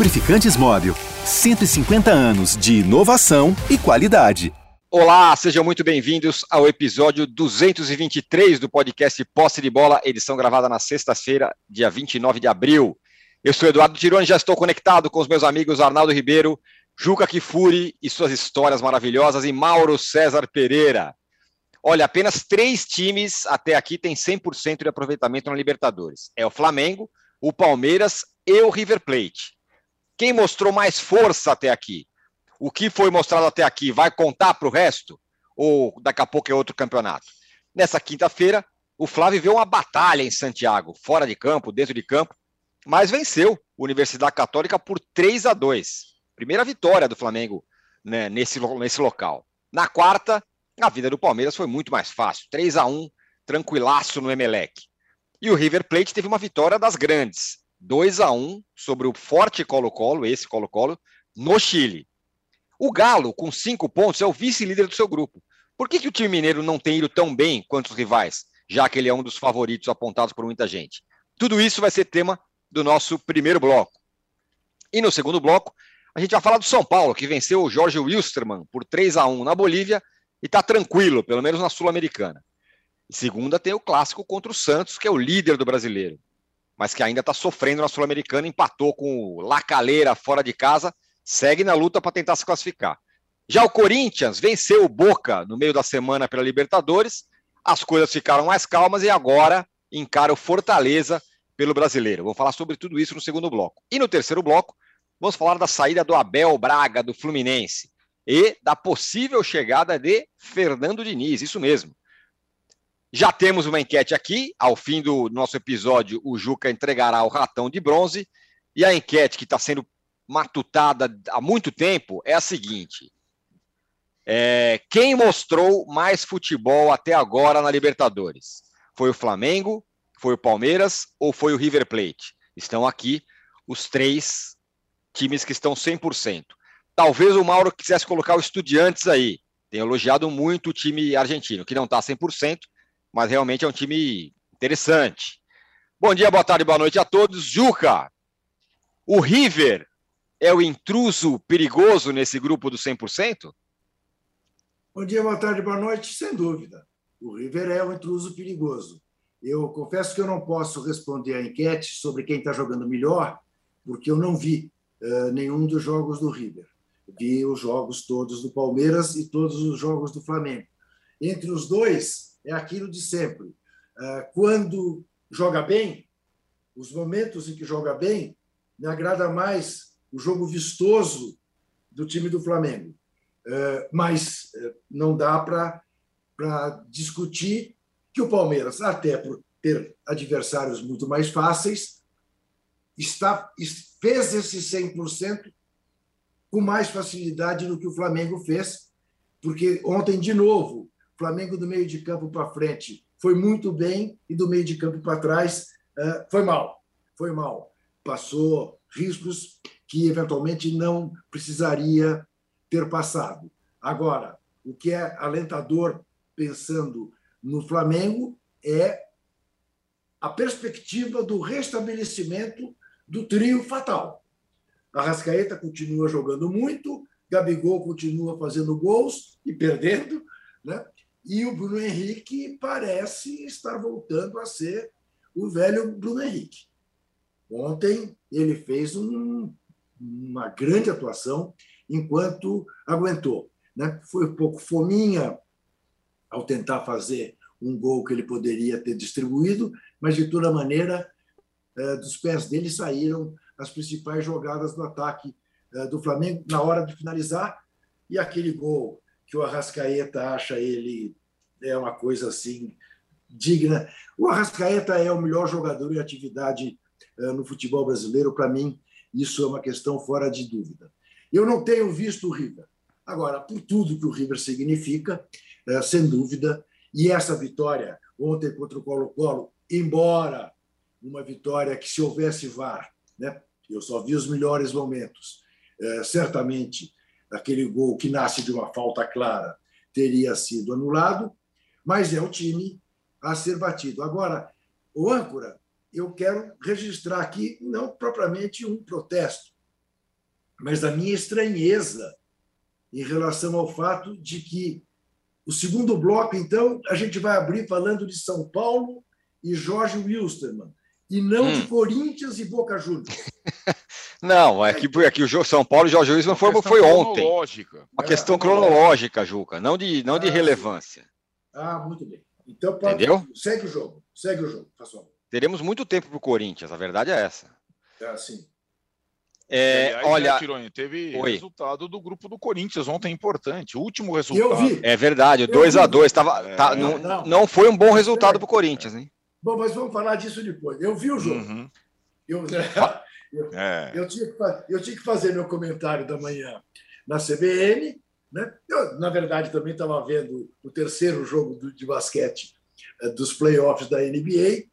Lubrificantes Móvel. 150 anos de inovação e qualidade. Olá, sejam muito bem-vindos ao episódio 223 do podcast Posse de Bola, edição gravada na sexta-feira, dia 29 de abril. Eu sou Eduardo Tironi, já estou conectado com os meus amigos Arnaldo Ribeiro, Juca Kifuri e suas histórias maravilhosas e Mauro César Pereira. Olha, apenas três times até aqui têm 100% de aproveitamento na Libertadores. É o Flamengo, o Palmeiras e o River Plate. Quem mostrou mais força até aqui? o que foi mostrado até aqui vai contar para o resto? Ou daqui a pouco é outro campeonato? Nessa quinta-feira, o Flávio viu uma batalha em Santiago, fora de campo, dentro de campo, mas venceu a Universidade Católica por 3 a 2. Primeira vitória do Flamengo né, nesse, nesse local. Na quarta, a vida do Palmeiras foi muito mais fácil. 3 a 1 tranquilaço no Emelec. E o River Plate teve uma vitória das grandes. 2 a 1 sobre o forte Colo-Colo, esse Colo-Colo, no Chile. O Galo, com cinco pontos, é o vice-líder do seu grupo. Por que, que o time mineiro não tem ido tão bem quanto os rivais, já que ele é um dos favoritos apontados por muita gente? Tudo isso vai ser tema do nosso primeiro bloco. E no segundo bloco, a gente vai falar do São Paulo, que venceu o Jorge Wilstermann por 3 a 1 na Bolívia e está tranquilo, pelo menos na Sul-Americana. Segunda tem o clássico contra o Santos, que é o líder do brasileiro, mas que ainda está sofrendo na Sul-Americana, empatou com o Lacaleira fora de casa segue na luta para tentar se classificar. Já o Corinthians venceu o Boca no meio da semana pela Libertadores, as coisas ficaram mais calmas e agora encara o Fortaleza pelo brasileiro. Vou falar sobre tudo isso no segundo bloco. E no terceiro bloco, vamos falar da saída do Abel Braga do Fluminense e da possível chegada de Fernando Diniz, isso mesmo. Já temos uma enquete aqui. Ao fim do nosso episódio, o Juca entregará o ratão de bronze. E a enquete que está sendo matutada há muito tempo é a seguinte: é, quem mostrou mais futebol até agora na Libertadores? Foi o Flamengo, foi o Palmeiras ou foi o River Plate? Estão aqui os três times que estão 100%. Talvez o Mauro quisesse colocar o Estudiantes aí. Tem elogiado muito o time argentino, que não está 100%, mas realmente é um time interessante. Bom dia, boa tarde, boa noite a todos. Juca, o River é o intruso perigoso nesse grupo do 100%? Bom dia, boa tarde, boa noite. Sem dúvida. O River é um intruso perigoso. Eu confesso que eu não posso responder à enquete sobre quem está jogando melhor, porque eu não vi uh, nenhum dos jogos do River. Vi os jogos todos do Palmeiras e todos os jogos do Flamengo. Entre os dois, é aquilo de sempre. Uh, quando joga bem, os momentos em que joga bem, me agrada mais o jogo vistoso do time do Flamengo. É, mas é, não dá para discutir que o Palmeiras, até por ter adversários muito mais fáceis, está, fez esse 100% com mais facilidade do que o Flamengo fez, porque ontem, de novo, Flamengo do meio de campo para frente foi muito bem e do meio de campo para trás é, foi mal. Foi mal. Passou riscos que eventualmente não precisaria ter passado. Agora, o que é alentador pensando no Flamengo é a perspectiva do restabelecimento do trio fatal. A Rascaeta continua jogando muito, Gabigol continua fazendo gols e perdendo, né? E o Bruno Henrique parece estar voltando a ser o velho Bruno Henrique. Ontem ele fez um uma grande atuação enquanto aguentou. Né? Foi um pouco fominha ao tentar fazer um gol que ele poderia ter distribuído, mas de toda maneira, eh, dos pés dele saíram as principais jogadas do ataque eh, do Flamengo na hora de finalizar. E aquele gol que o Arrascaeta acha ele é uma coisa assim digna. O Arrascaeta é o melhor jogador em atividade eh, no futebol brasileiro, para mim, isso é uma questão fora de dúvida. Eu não tenho visto o River. Agora, por tudo que o River significa, é, sem dúvida, e essa vitória ontem contra o Colo-Colo, embora uma vitória que, se houvesse VAR, né, eu só vi os melhores momentos, é, certamente aquele gol que nasce de uma falta clara teria sido anulado, mas é o time a ser batido. Agora, o âncora eu quero registrar aqui não propriamente um protesto, mas a minha estranheza em relação ao fato de que o segundo bloco, então, a gente vai abrir falando de São Paulo e Jorge Wilstermann, e não hum. de Corinthians e Boca Juniors. Não, é que, é que o São Paulo e Jorge Wilson foi, foi ontem. Uma questão cronológica, Juca, não de, não de ah, relevância. Ah, muito bem. Então, pode, Entendeu? segue o jogo. Segue o jogo, pessoal. Teremos muito tempo para o Corinthians, a verdade é essa. É sim. É, Aliás, olha, né, Tironi, teve Oi. resultado do grupo do Corinthians ontem importante. O último resultado. Eu vi. É verdade, 2 a 2 tava, é, tá, não, não, não, foi um bom resultado para o Corinthians, hein? Bom, mas vamos falar disso depois. Eu vi o jogo. Uhum. Eu, eu, é. eu, tinha que, eu tinha que fazer meu comentário da manhã na CBN. Né? Eu, na verdade, também estava vendo o terceiro jogo do, de basquete eh, dos playoffs da NBA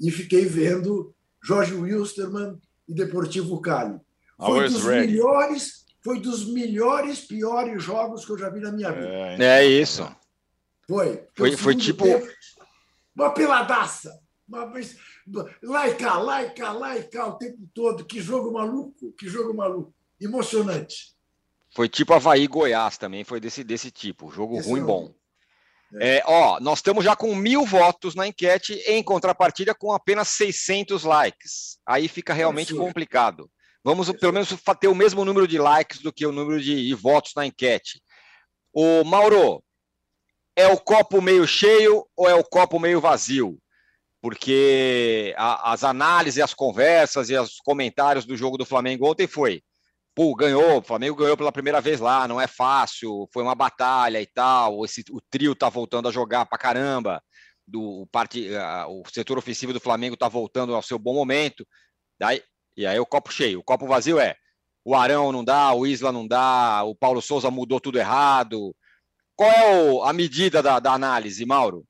e fiquei vendo Jorge Wilstermann e Deportivo Cali. Foi dos ready. melhores, foi dos melhores, piores jogos que eu já vi na minha vida. É, é isso. Foi. Foi, foi tipo. Tempo, uma peladaça. Uma, lá e cá, lá e cá, lá e cá o tempo todo. Que jogo maluco, que jogo maluco. Emocionante. Foi tipo Havaí Goiás também, foi desse, desse tipo. Jogo Esse ruim, é bom. É. É, ó, nós estamos já com mil votos na enquete, em contrapartida com apenas 600 likes. Aí fica realmente complicado. Vamos pelo menos ter o mesmo número de likes do que o número de, de votos na enquete. O Mauro, é o copo meio cheio ou é o copo meio vazio? Porque a, as análises, as conversas e os comentários do jogo do Flamengo ontem foi: pô, ganhou, o Flamengo ganhou pela primeira vez lá, não é fácil, foi uma batalha e tal. Esse, o trio tá voltando a jogar pra caramba. Do, parte, o setor ofensivo do Flamengo tá voltando ao seu bom momento. Daí, e aí o copo cheio. O copo vazio é o Arão não dá, o Isla não dá, o Paulo Souza mudou tudo errado. Qual é o, a medida da, da análise, Mauro?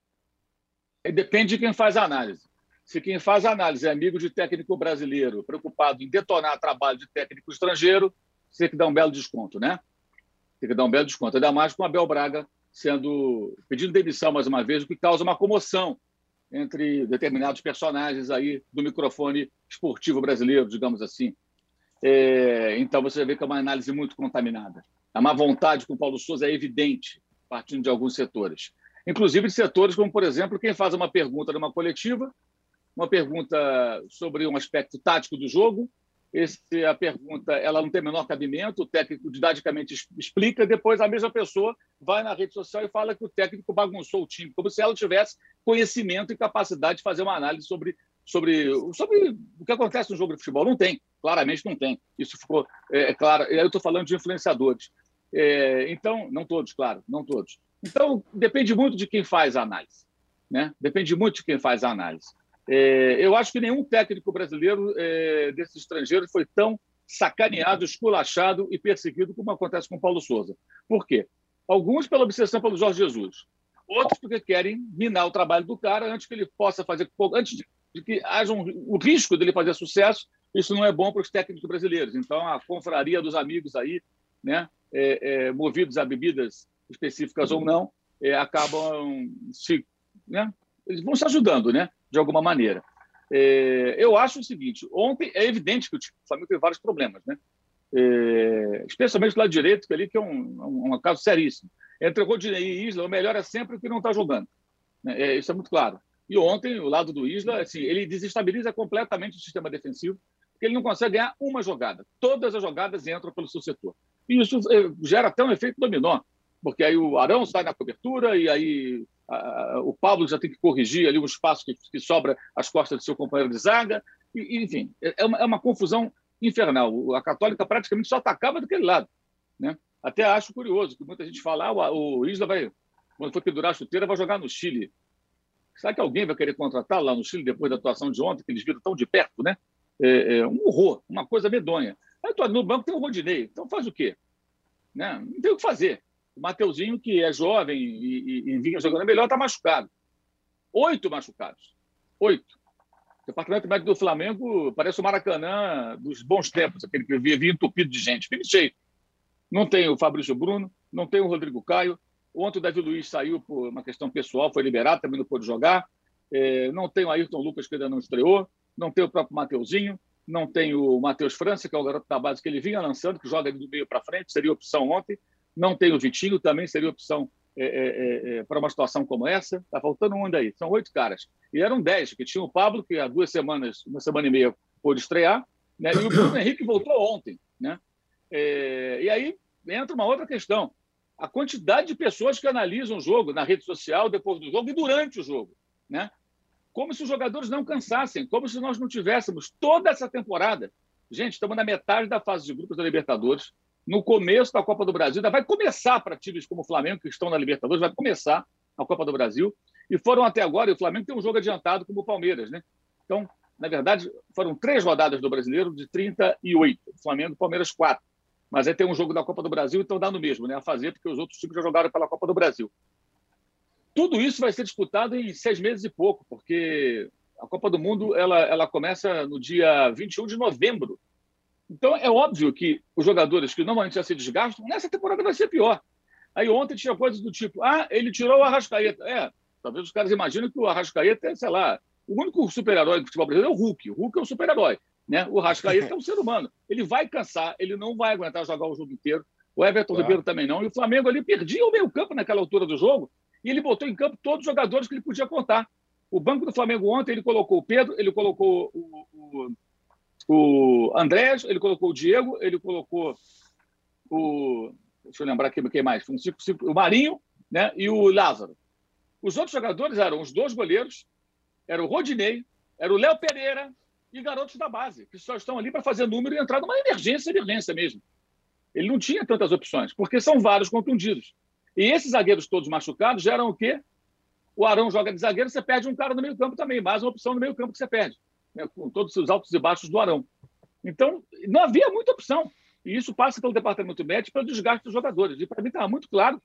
Depende de quem faz a análise. Se quem faz a análise é amigo de técnico brasileiro, preocupado em detonar trabalho de técnico estrangeiro, você tem que dar um belo desconto, né? Tem que dar um belo desconto. Ainda mais com o Abel Braga sendo pedindo demissão mais uma vez, o que causa uma comoção entre determinados personagens aí do microfone esportivo brasileiro, digamos assim. É, então você vê que é uma análise muito contaminada. A má vontade com o Paulo Souza é evidente, partindo de alguns setores. Inclusive de setores como, por exemplo, quem faz uma pergunta numa coletiva uma pergunta sobre um aspecto tático do jogo. Esse, a pergunta ela não tem o menor cabimento, o técnico didaticamente explica, depois a mesma pessoa vai na rede social e fala que o técnico bagunçou o time, como se ela tivesse conhecimento e capacidade de fazer uma análise sobre, sobre, sobre o que acontece no jogo de futebol. Não tem, claramente não tem. Isso ficou é, é claro. Eu estou falando de influenciadores. É, então, não todos, claro, não todos. Então, depende muito de quem faz a análise. Né? Depende muito de quem faz a análise. É, eu acho que nenhum técnico brasileiro é, desses estrangeiros foi tão sacaneado, esculachado e perseguido como acontece com Paulo Souza. Por quê? Alguns pela obsessão pelo Jorge Jesus, outros porque querem minar o trabalho do cara antes que ele possa fazer, antes de, de que haja um, o risco dele fazer sucesso. Isso não é bom para os técnicos brasileiros. Então, a confraria dos amigos aí, né, é, é movidos a bebidas específicas ou não, é, acabam se, né, eles vão se ajudando, né? De alguma maneira. É, eu acho o seguinte: ontem é evidente que o Flamengo teve vários problemas, né? É, especialmente do lado direito, que, ali, que é um, um, caso seríssimo. Entre Rodinei e Isla, o melhor é sempre o que não está jogando. Né? É, isso é muito claro. E ontem, o lado do Isla, assim, ele desestabiliza completamente o sistema defensivo, porque ele não consegue ganhar uma jogada. Todas as jogadas entram pelo seu setor. E isso é, gera até um efeito dominó, porque aí o Arão sai na cobertura e aí o Pablo já tem que corrigir ali o espaço que, que sobra às costas do seu companheiro de zaga. E, enfim, é uma, é uma, confusão infernal. A Católica praticamente só atacava daquele lado. Né? Até acho curioso que muita gente fala: ah, o Isla vai, quando for pendurar a chuteira, vai jogar no Chile. Será que alguém vai querer contratar lá no Chile depois da atuação de ontem, que eles viram tão de perto, né? É, é um horror, uma coisa medonha. Aí, no banco tem o Rodinei, então faz o quê? Né? Não tem o que fazer. O Mateuzinho, que é jovem e, e, e vinha jogando melhor, está machucado. Oito machucados. Oito. O departamento médico do Flamengo parece o Maracanã dos bons tempos, aquele que via, entupido de gente. Fica cheio. Não tem o Fabrício Bruno, não tem o Rodrigo Caio. Ontem o Davi Luiz saiu por uma questão pessoal, foi liberado, também não pôde jogar. É, não tem o Ayrton Lucas, que ainda não estreou. Não tem o próprio Mateuzinho. não tem o Matheus França, que é o garoto da base que ele vinha lançando, que joga do meio para frente, seria opção ontem. Não tem o Vitinho, também seria opção é, é, é, é para uma situação como essa. Está faltando um aí. São oito caras. E eram dez, que tinha o Pablo, que há duas semanas, uma semana e meia, pôde estrear, né? e o Bruno Henrique voltou ontem. Né? É, e aí entra uma outra questão. A quantidade de pessoas que analisam o jogo na rede social depois do jogo e durante o jogo. Né? Como se os jogadores não cansassem, como se nós não tivéssemos toda essa temporada. Gente, estamos na metade da fase de grupos da Libertadores, no começo da Copa do Brasil, ainda vai começar para times como o Flamengo, que estão na Libertadores, vai começar a Copa do Brasil, e foram até agora, e o Flamengo tem um jogo adiantado como o Palmeiras, né? Então, na verdade, foram três rodadas do Brasileiro de 38, o Flamengo Palmeiras quatro. Mas aí tem um jogo da Copa do Brasil, então dá no mesmo, né? A fazer, porque os outros times já jogaram pela Copa do Brasil. Tudo isso vai ser disputado em seis meses e pouco, porque a Copa do Mundo ela, ela começa no dia 21 de novembro. Então, é óbvio que os jogadores que normalmente já se desgastam, nessa temporada vai ser pior. Aí ontem tinha coisas do tipo, ah, ele tirou o Arrascaeta. É, talvez os caras imaginem que o Arrascaeta é, sei lá, o único super-herói do futebol brasileiro é o Hulk. O Hulk é um super-herói. Né? O Arrascaeta é um ser humano. Ele vai cansar, ele não vai aguentar jogar o jogo inteiro. O Everton claro. Ribeiro também não. E o Flamengo ali perdia o meio campo naquela altura do jogo e ele botou em campo todos os jogadores que ele podia contar. O banco do Flamengo ontem, ele colocou o Pedro, ele colocou o, o, o Andrés, ele colocou o Diego, ele colocou o. Deixa eu lembrar aqui quem mais. O Marinho né, e o Lázaro. Os outros jogadores eram os dois goleiros, era o Rodinei, era o Léo Pereira e garotos da base, que só estão ali para fazer número e entrar numa emergência, emergência mesmo. Ele não tinha tantas opções, porque são vários contundidos. E esses zagueiros todos machucados geram o quê? O Arão joga de zagueiro, você perde um cara no meio-campo também, mais uma opção no meio-campo que você perde, né? com todos os altos e baixos do Arão. Então, não havia muita opção. E isso passa pelo departamento médico pelo desgaste dos jogadores. E para mim estava muito claro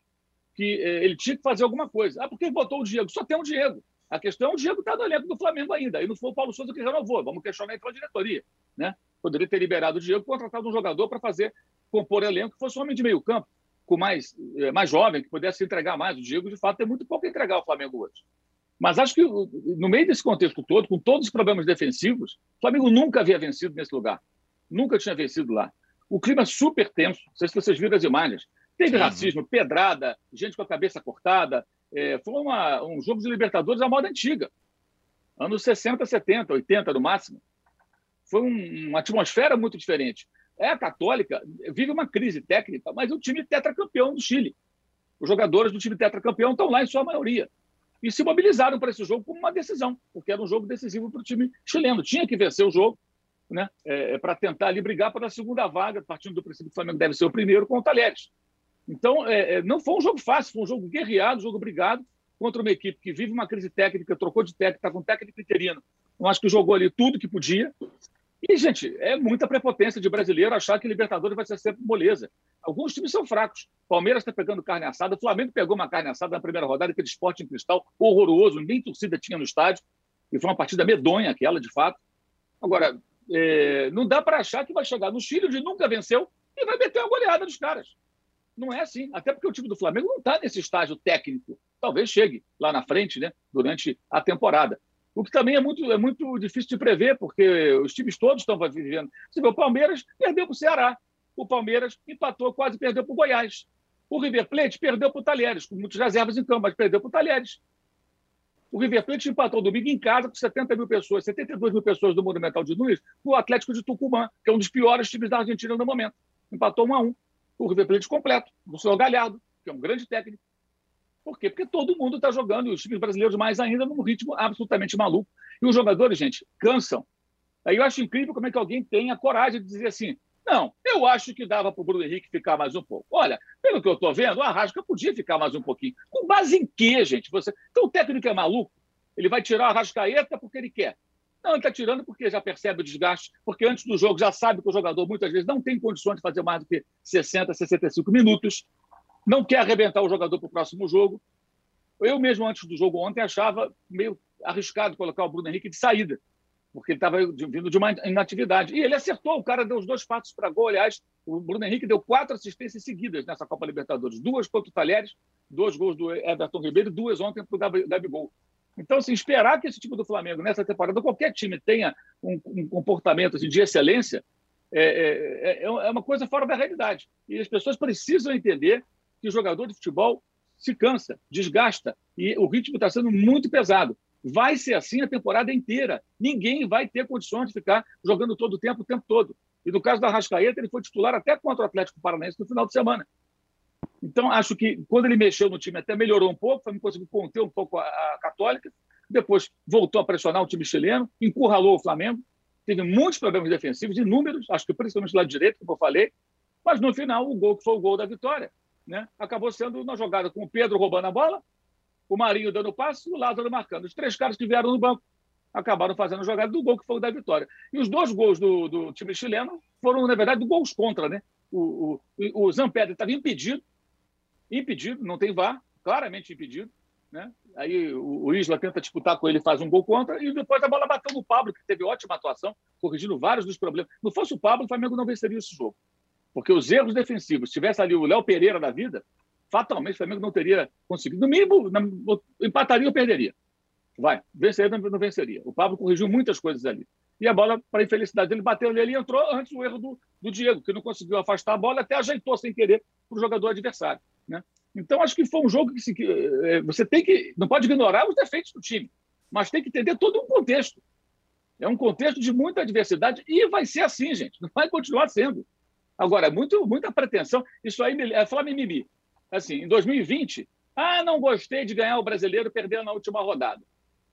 que eh, ele tinha que fazer alguma coisa. Ah, por que botou o Diego? Só tem o Diego. A questão é o Diego está no elenco do Flamengo ainda. E não foi o Paulo Souza que renovou. Vamos questionar então a diretoria. Né? Poderia ter liberado o Diego contratado um jogador para fazer compor elenco que fosse um homem de meio campo com mais, eh, mais jovem, que pudesse entregar mais. O Diego, de fato, tem muito pouco a entregar ao Flamengo hoje. Mas acho que, no meio desse contexto todo, com todos os problemas defensivos, o Flamengo nunca havia vencido nesse lugar. Nunca tinha vencido lá. O clima super tenso. Não sei se vocês viram as imagens. Teve racismo, pedrada, gente com a cabeça cortada. É, foi uma, um jogo de Libertadores à moda antiga. Anos 60, 70, 80 no máximo. Foi um, uma atmosfera muito diferente. É, a Católica vive uma crise técnica, mas o time tetracampeão do Chile. Os jogadores do time tetracampeão estão lá em sua maioria. E se mobilizaram para esse jogo como uma decisão, porque era um jogo decisivo para o time chileno. Tinha que vencer o jogo né, é, é para tentar ali brigar pela segunda vaga, partindo do princípio que o Flamengo deve ser o primeiro com o Talheres. Então, é, é, não foi um jogo fácil, foi um jogo guerreado, um jogo brigado contra uma equipe que vive uma crise técnica, trocou de técnica, está com técnico interino. Eu acho que jogou ali tudo que podia e, gente, é muita prepotência de brasileiro achar que Libertadores vai ser sempre moleza. Alguns times são fracos. Palmeiras está pegando carne assada. O Flamengo pegou uma carne assada na primeira rodada, aquele esporte em cristal horroroso, nem torcida tinha no estádio. E foi uma partida medonha aquela, de fato. Agora, é, não dá para achar que vai chegar no Chile, onde nunca venceu, e vai meter uma goleada dos caras. Não é assim. Até porque o time do Flamengo não está nesse estágio técnico. Talvez chegue lá na frente, né, durante a temporada. O que também é muito, é muito difícil de prever, porque os times todos estão vivendo. Você vê, o Palmeiras perdeu para o Ceará. O Palmeiras empatou, quase perdeu para o Goiás. O River Plate perdeu para o Talheres, com muitas reservas em campo, mas perdeu para o Talheres. O River Plate empatou domingo em casa com 70 mil pessoas, 72 mil pessoas do Monumental de Nunes, o Atlético de Tucumã, que é um dos piores times da Argentina no momento. Empatou um a um. O River Plate completo, do senhor Galhardo, que é um grande técnico. Por quê? Porque todo mundo está jogando, e os times brasileiros mais ainda, num ritmo absolutamente maluco. E os jogadores, gente, cansam. Aí eu acho incrível como é que alguém tem a coragem de dizer assim: não, eu acho que dava para o Bruno Henrique ficar mais um pouco. Olha, pelo que eu estou vendo, o Arrasca podia ficar mais um pouquinho. Com base em quê, gente? Você... Então o técnico é maluco? Ele vai tirar o Arrascaeta porque ele quer. Não, ele está tirando porque já percebe o desgaste, porque antes do jogo já sabe que o jogador muitas vezes não tem condições de fazer mais do que 60, 65 minutos não quer arrebentar o jogador para o próximo jogo. Eu mesmo, antes do jogo ontem, achava meio arriscado colocar o Bruno Henrique de saída, porque ele estava vindo de uma inatividade. E ele acertou, o cara deu os dois passos para gol. Aliás, o Bruno Henrique deu quatro assistências seguidas nessa Copa Libertadores: duas contra o Talheres, dois gols do Everton Ribeiro e duas ontem para o Gabigol. Então, assim, esperar que esse time do Flamengo, nessa temporada, qualquer time tenha um, um comportamento assim, de excelência, é, é, é, é, uma coisa fora da realidade. E as pessoas precisam entender que jogador de futebol se cansa, desgasta, e o ritmo está sendo muito pesado. Vai ser assim a temporada inteira. Ninguém vai ter condições de ficar jogando todo o tempo, o tempo todo. E no caso da Rascaeta, ele foi titular até contra o Atlético Paranaense no final de semana. Então, acho que quando ele mexeu no time, até melhorou um pouco, foi conseguiu conter um pouco a, a Católica, depois voltou a pressionar o time chileno, encurralou o Flamengo, teve muitos problemas defensivos, inúmeros, acho que principalmente lá direito, como eu falei, mas no final, o gol que foi o gol da vitória, né, acabou sendo uma jogada com o Pedro roubando a bola, o Marinho dando passe e o Lázaro marcando. Os três caras que vieram no banco acabaram fazendo a jogada do gol que foi o da vitória. E os dois gols do, do time chileno foram, na verdade, gols contra. Né? O, o, o Zampedri estava impedido, impedido, não tem VAR, claramente impedido. Né? Aí o, o Isla tenta disputar com ele, faz um gol contra, e depois a bola bateu no Pablo, que teve ótima atuação, corrigindo vários dos problemas. Não fosse o Pablo, o Flamengo não venceria esse jogo. Porque os erros defensivos, se tivesse ali o Léo Pereira da vida, fatalmente o Flamengo não teria conseguido. No mínimo, empataria ou perderia. Vai, venceria ou não venceria. O Pablo corrigiu muitas coisas ali. E a bola, para infelicidade dele, bateu nele e entrou antes do erro do, do Diego, que não conseguiu afastar a bola, até ajeitou sem querer para o jogador adversário. Né? Então, acho que foi um jogo que, se, que é, você tem que. Não pode ignorar os defeitos do time, mas tem que entender todo um contexto. É um contexto de muita adversidade e vai ser assim, gente. Não vai continuar sendo. Agora, muito, muita pretensão. Isso aí é falar mimimi. Assim, em 2020, ah, não gostei de ganhar o brasileiro perdendo na última rodada.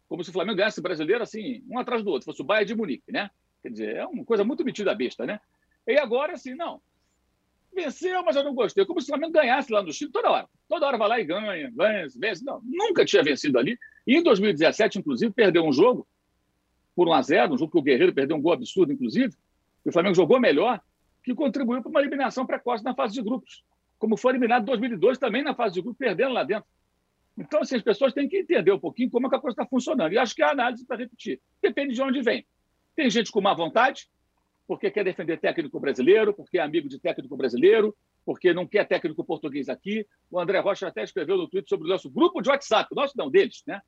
Como se o Flamengo ganhasse o brasileiro assim, um atrás do outro, fosse o Bayern de Munique, né? Quer dizer, é uma coisa muito metida besta, né? E agora, assim, não. Venceu, mas eu não gostei. Como se o Flamengo ganhasse lá no Chile toda hora. Toda hora vai lá e ganha, ganha, vence. Não, nunca tinha vencido ali. E em 2017, inclusive, perdeu um jogo por 1 a 0 um jogo que o Guerreiro perdeu um gol absurdo, inclusive. E o Flamengo jogou melhor, que contribuiu para uma eliminação precoce na fase de grupos. Como foi eliminado em 2002 também na fase de grupos, perdendo lá dentro. Então, assim, as pessoas têm que entender um pouquinho como é que a coisa está funcionando. E acho que a análise, para repetir, depende de onde vem. Tem gente com má vontade, porque quer defender técnico brasileiro, porque é amigo de técnico brasileiro, porque não quer técnico português aqui. O André Rocha até escreveu no Twitter sobre o nosso grupo de WhatsApp, nosso não, deles, né?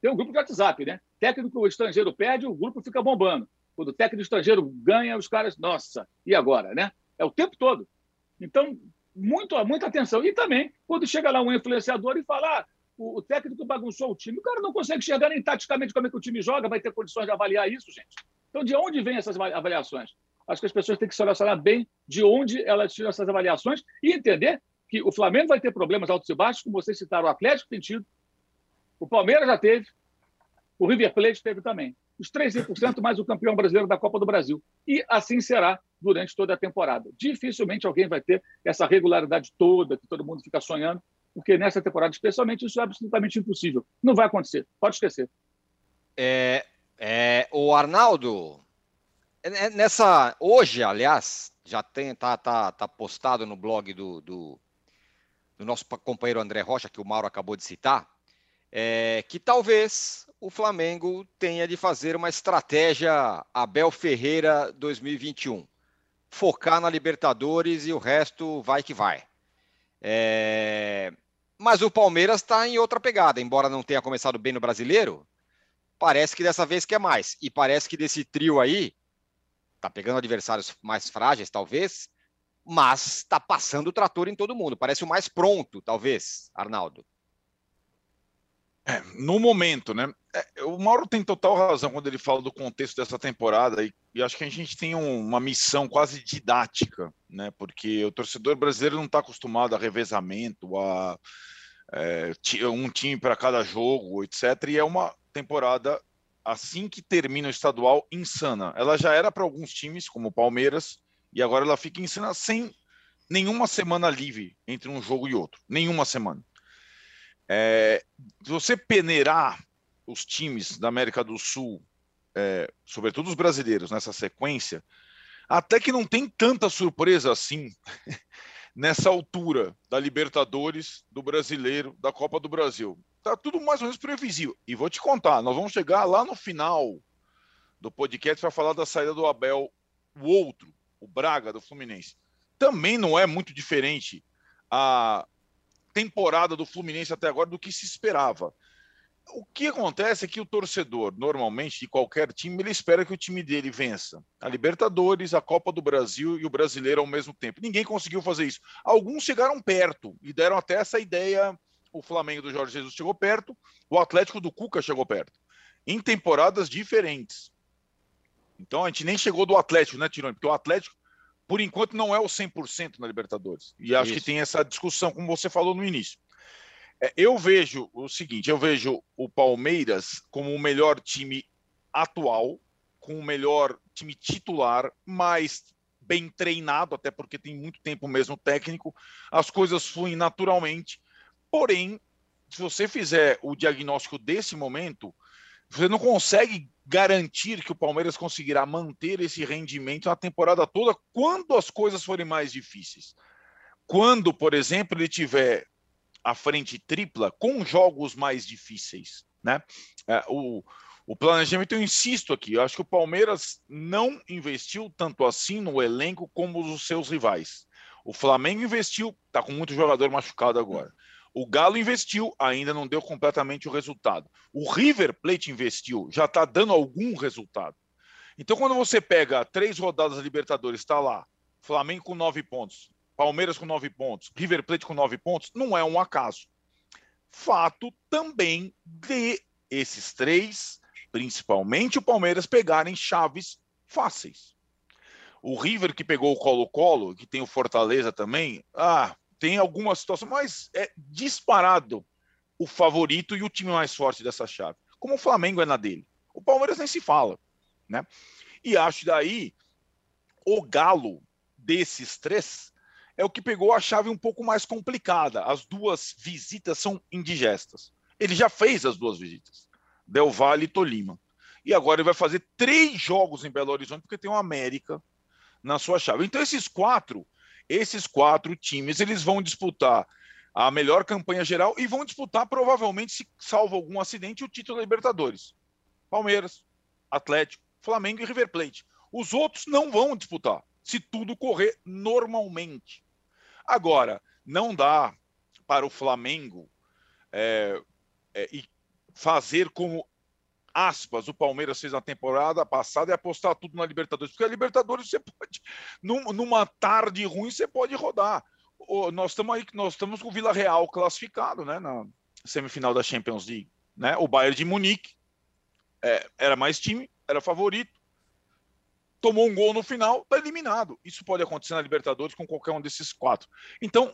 Tem um grupo de WhatsApp, né? Técnico estrangeiro perde, o grupo fica bombando. Quando o técnico estrangeiro ganha, os caras, nossa, e agora, né? É o tempo todo. Então, muito, muita atenção. E também, quando chega lá um influenciador e fala, ah, o, o técnico bagunçou o time, o cara não consegue enxergar nem taticamente como é que o time joga, vai ter condições de avaliar isso, gente. Então, de onde vêm essas avaliações? Acho que as pessoas têm que se relacionar bem de onde elas tiram essas avaliações e entender que o Flamengo vai ter problemas altos e baixos, como vocês citaram, o Atlético tem tido, o Palmeiras já teve, o River Plate teve também. Os 3% mais o campeão brasileiro da Copa do Brasil. E assim será durante toda a temporada. Dificilmente alguém vai ter essa regularidade toda que todo mundo fica sonhando, porque nessa temporada, especialmente, isso é absolutamente impossível. Não vai acontecer, pode esquecer. É, é, o Arnaldo, é, é, nessa hoje, aliás, já tem tá, tá, tá postado no blog do, do, do nosso companheiro André Rocha, que o Mauro acabou de citar, é, que talvez o Flamengo tenha de fazer uma estratégia Abel Ferreira 2021. Focar na Libertadores e o resto vai que vai. É... Mas o Palmeiras está em outra pegada, embora não tenha começado bem no brasileiro, parece que dessa vez quer mais. E parece que desse trio aí, tá pegando adversários mais frágeis, talvez, mas está passando o trator em todo mundo. Parece o mais pronto, talvez, Arnaldo. É, no momento, né? É, o Mauro tem total razão quando ele fala do contexto dessa temporada e, e acho que a gente tem um, uma missão quase didática, né? Porque o torcedor brasileiro não está acostumado a revezamento, a é, um time para cada jogo, etc. E é uma temporada assim que termina o estadual insana. Ela já era para alguns times, como o Palmeiras, e agora ela fica insana sem nenhuma semana livre entre um jogo e outro. Nenhuma semana. É, se você peneirar os times da América do Sul, é, sobretudo os brasileiros, nessa sequência, até que não tem tanta surpresa assim nessa altura da Libertadores, do Brasileiro, da Copa do Brasil. Tá tudo mais ou menos previsível. E vou te contar, nós vamos chegar lá no final do podcast para falar da saída do Abel, o outro, o Braga do Fluminense. Também não é muito diferente a temporada do Fluminense até agora do que se esperava. o que acontece é que o torcedor, normalmente, de qualquer time, ele espera que o time dele vença a Libertadores, a Copa do Brasil e o Brasileiro ao mesmo tempo. Ninguém conseguiu fazer isso. Alguns chegaram perto e deram até essa ideia. O Flamengo do Jorge Jesus chegou perto, o Atlético do Cuca chegou perto, em temporadas diferentes. Então a gente nem chegou do Atlético, né, Tirone? Porque o Atlético, por enquanto, não é o 100% na Libertadores. E acho isso. que tem essa discussão, como você falou no início. É, eu vejo o seguinte: eu vejo o Palmeiras como o melhor time atual, com o melhor time titular, mais bem treinado, até porque tem muito tempo mesmo técnico, as coisas fluem naturalmente. Porém, se você fizer o diagnóstico desse momento, você não consegue garantir que o Palmeiras conseguirá manter esse rendimento na temporada toda quando as coisas forem mais difíceis. Quando, por exemplo, ele tiver a frente tripla com jogos mais difíceis, né? É, o, o planejamento, eu insisto aqui, eu acho que o Palmeiras não investiu tanto assim no elenco como os seus rivais. O Flamengo investiu, está com muito jogador machucado agora. O Galo investiu, ainda não deu completamente o resultado. O River Plate investiu, já está dando algum resultado. Então, quando você pega três rodadas da Libertadores, está lá, Flamengo com nove pontos, Palmeiras com nove pontos, River Plate com nove pontos, não é um acaso. Fato também de esses três, principalmente o Palmeiras, pegarem chaves fáceis. O River que pegou o Colo-Colo, que tem o Fortaleza também, ah, tem alguma situação, mas é disparado o favorito e o time mais forte dessa chave. Como o Flamengo é na dele. O Palmeiras nem se fala, né? E acho daí o galo desses três é o que pegou a chave um pouco mais complicada. As duas visitas são indigestas. Ele já fez as duas visitas, Del Valle e Tolima. E agora ele vai fazer três jogos em Belo Horizonte, porque tem o América na sua chave. Então, esses quatro, esses quatro times, eles vão disputar a melhor campanha geral e vão disputar, provavelmente, se salvo algum acidente, o título da Libertadores. Palmeiras, Atlético, Flamengo e River Plate. Os outros não vão disputar, se tudo correr normalmente. Agora, não dá para o Flamengo é, é, fazer como aspas o Palmeiras fez na temporada passada e apostar tudo na Libertadores, porque a Libertadores você pode, num, numa tarde ruim, você pode rodar. nós estamos aí, nós estamos com o Vila Real classificado, né, na semifinal da Champions League, né? O Bayern de Munique é, era mais time, era favorito, tomou um gol no final, está eliminado. Isso pode acontecer na Libertadores com qualquer um desses quatro. Então,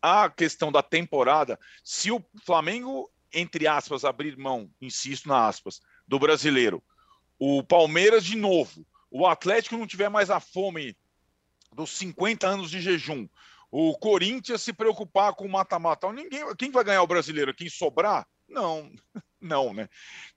a questão da temporada, se o Flamengo, entre aspas, abrir mão, insisto na aspas, do brasileiro, o Palmeiras de novo, o Atlético não tiver mais a fome dos 50 anos de jejum, o Corinthians se preocupar com o mata-mata, ninguém, quem vai ganhar o brasileiro? Quem sobrar? Não, não, né?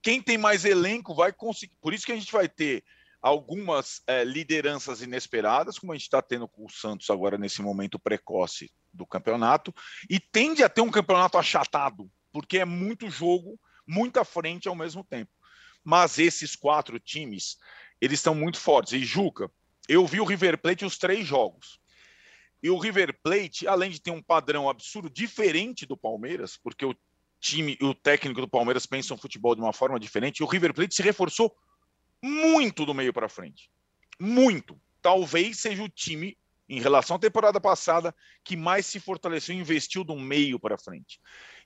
Quem tem mais elenco vai conseguir. Por isso que a gente vai ter algumas é, lideranças inesperadas, como a gente está tendo com o Santos agora nesse momento precoce do campeonato, e tende a ter um campeonato achatado, porque é muito jogo, muita frente ao mesmo tempo. Mas esses quatro times, eles estão muito fortes. E Juca, eu vi o River Plate os três jogos. E o River Plate, além de ter um padrão absurdo diferente do Palmeiras, porque o time o técnico do Palmeiras pensam futebol de uma forma diferente, o River Plate se reforçou muito do meio para frente. Muito. Talvez seja o time, em relação à temporada passada, que mais se fortaleceu e investiu do meio para frente.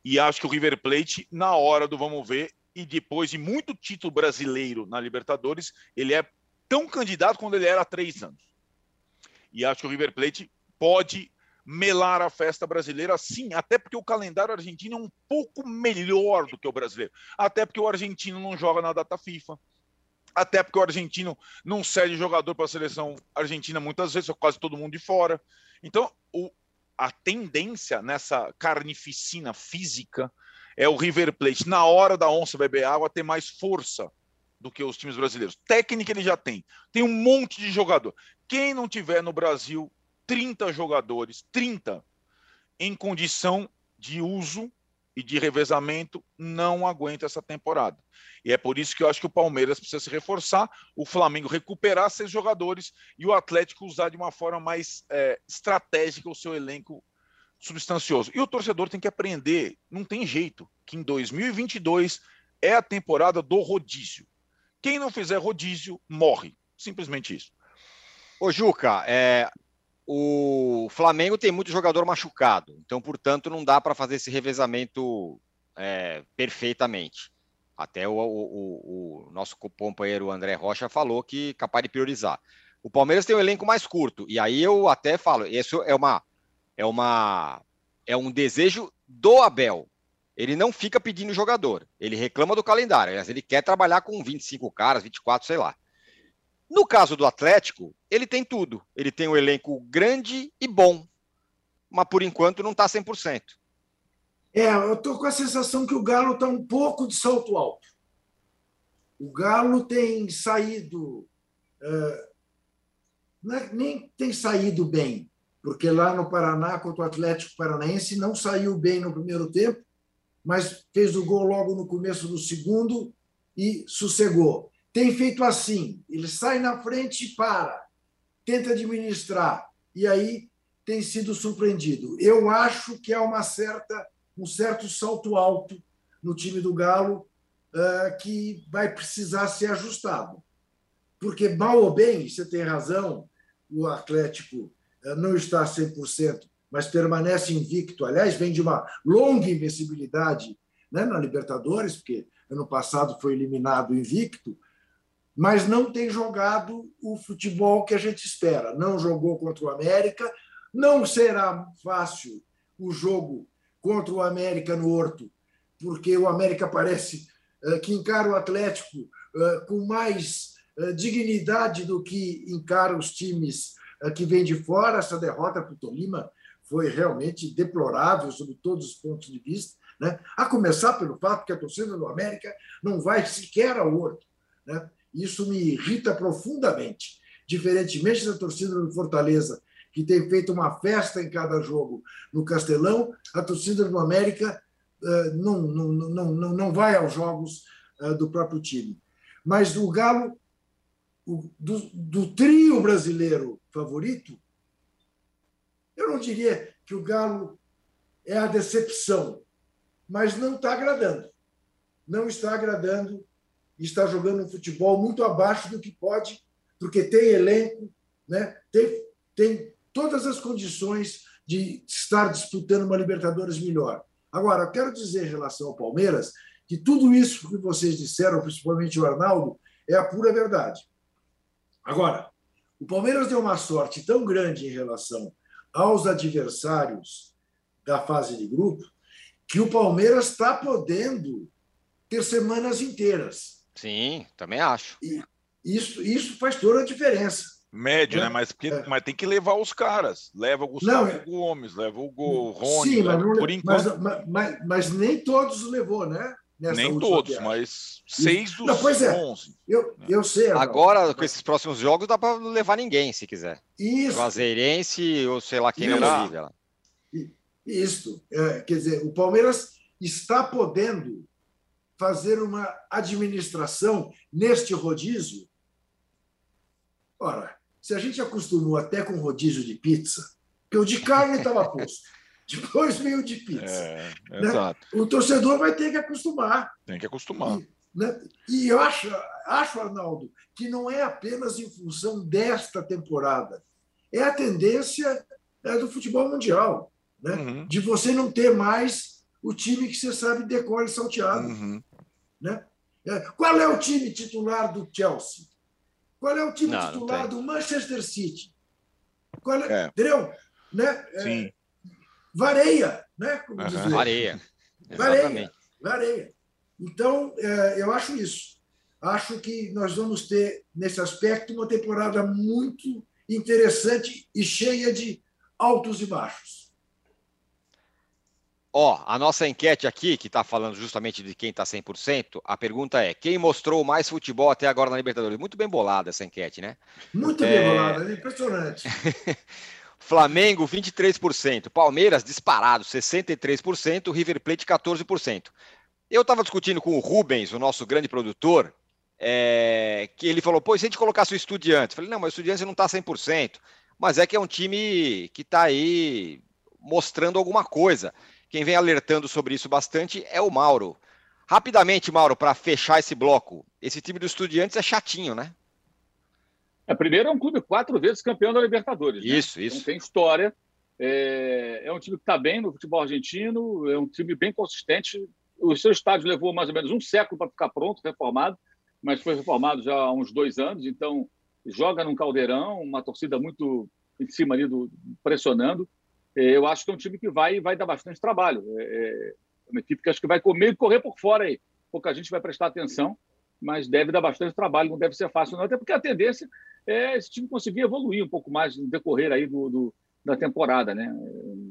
E acho que o River Plate, na hora do vamos ver, e depois de muito título brasileiro na Libertadores, ele é tão candidato quando ele era há três anos. E acho que o River Plate pode melar a festa brasileira, sim, até porque o calendário argentino é um pouco melhor do que o brasileiro. Até porque o argentino não joga na data FIFA até porque o argentino não cede jogador para a seleção argentina muitas vezes, quase todo mundo de fora. Então, o, a tendência nessa carnificina física é o River Plate, na hora da onça beber água, ter mais força do que os times brasileiros. Técnica ele já tem. Tem um monte de jogador. Quem não tiver no Brasil 30 jogadores, 30, em condição de uso e de revezamento não aguenta essa temporada. E é por isso que eu acho que o Palmeiras precisa se reforçar, o Flamengo recuperar seus jogadores e o Atlético usar de uma forma mais é, estratégica o seu elenco substancioso. E o torcedor tem que aprender, não tem jeito, que em 2022 é a temporada do rodízio. Quem não fizer rodízio, morre. Simplesmente isso. Ô, Juca, é, o Flamengo tem muito jogador machucado, então, portanto, não dá para fazer esse revezamento é, perfeitamente. Até o, o, o, nosso companheiro André Rocha falou que capaz de priorizar. O Palmeiras tem um elenco mais curto, e aí eu até falo, isso é uma é uma é um desejo do Abel. Ele não fica pedindo jogador, ele reclama do calendário, ele quer trabalhar com 25 caras, 24, sei lá. No caso do Atlético, ele tem tudo. Ele tem um elenco grande e bom, mas por enquanto não está 100%. É, eu estou com a sensação que o Galo está um pouco de salto alto. O Galo tem saído. Uh, nem tem saído bem, porque lá no Paraná, contra o Atlético Paranaense, não saiu bem no primeiro tempo, mas fez o gol logo no começo do segundo e sossegou. Tem feito assim: ele sai na frente e para, tenta administrar, e aí tem sido surpreendido. Eu acho que há uma certa, um certo salto alto no time do Galo uh, que vai precisar ser ajustado. Porque, mal ou bem, você tem razão, o Atlético não está 100%, mas permanece invicto. Aliás, vem de uma longa invencibilidade né, na Libertadores, porque ano passado foi eliminado invicto, mas não tem jogado o futebol que a gente espera. Não jogou contra o América, não será fácil o jogo contra o América no Horto, porque o América parece uh, que encara o Atlético uh, com mais uh, dignidade do que encara os times que vêm de fora. Essa derrota para o Tolima foi realmente deplorável sob todos os pontos de vista, né? a começar pelo fato que a torcida do América não vai sequer ao Horto. Né? Isso me irrita profundamente. Diferentemente da torcida do Fortaleza, que tem feito uma festa em cada jogo no Castelão, a torcida do América uh, não, não, não, não vai aos jogos uh, do próprio time. Mas o Galo, o, do, do trio brasileiro favorito, eu não diria que o Galo é a decepção, mas não está agradando. Não está agradando está jogando um futebol muito abaixo do que pode, porque tem elenco, né? tem, tem todas as condições de estar disputando uma Libertadores melhor. Agora, eu quero dizer em relação ao Palmeiras que tudo isso que vocês disseram, principalmente o Arnaldo, é a pura verdade. Agora, o Palmeiras deu uma sorte tão grande em relação aos adversários da fase de grupo que o Palmeiras está podendo ter semanas inteiras. Sim, também acho. E isso, isso faz toda a diferença. Médio, né? né? Mas, porque, é. mas tem que levar os caras. Leva o Gustavo não, é- Gomes, leva o Go, Rony. Sim, mas, não, por enquanto... Mas, mas, mas, nem todos levou, né? Nessa nem todos, viagem. mas seis dos não, pois é. onze. Eu, né? eu sei. Agora, com esses próximos jogos, dá para levar ninguém, se quiser. Isso. Juazeirense ou sei lá quem é Bolívia. Isso. É, quer dizer, o Palmeiras está podendo fazer uma administração neste rodízio? Ora, se a gente acostumou até com rodízio de pizza, que o de carne estava posto, depois veio de pizza. É, né? Exato. O torcedor vai ter que acostumar. Tem que acostumar. E, né? e eu acho, acho, Arnaldo, que não é apenas em função desta temporada. É a tendência é, do futebol mundial. Né? Uhum. De você não ter mais o time que você sabe decore salteado. Uhum. Né? É, qual é o time titular do Chelsea? Qual é o time não, titular não do Manchester City? Qual é, é. Entendeu? Né? É, Sim. Vareia, né? Como uhum. dizer. Vareia. Vareia. Vareia. Então, é, eu acho isso. Acho que nós vamos ter, nesse aspecto, uma temporada muito interessante e cheia de altos e baixos. Ó, a nossa enquete aqui, que está falando justamente de quem está 100%, a pergunta é: quem mostrou mais futebol até agora na Libertadores? Muito bem bolada essa enquete, né? Muito bem é... bolada, é impressionante. Flamengo, 23%. Palmeiras, disparado, 63%. River Plate, 14%. Eu estava discutindo com o Rubens, o nosso grande produtor, é... que ele falou: pô, se a gente colocasse o Estudiantes? Falei: não, mas o Estudiantes não está 100%. Mas é que é um time que está aí mostrando alguma coisa. Quem vem alertando sobre isso bastante é o Mauro. Rapidamente, Mauro, para fechar esse bloco, esse time do Estudiantes é chatinho, né? É, primeiro é um clube quatro vezes campeão da Libertadores. Isso, né? isso. Então tem história. É, é um time que está bem no futebol argentino, é um time bem consistente. O seu estádio levou mais ou menos um século para ficar pronto, reformado, mas foi reformado já há uns dois anos. Então joga num caldeirão, uma torcida muito em cima ali do pressionando. É, eu acho que é um time que vai vai dar bastante trabalho. É, é uma equipe que acho que vai comer e correr por fora aí. Pouca gente vai prestar atenção, mas deve dar bastante trabalho, não deve ser fácil, não. Até porque a tendência é esse time conseguir evoluir um pouco mais no decorrer aí do, do da temporada, né?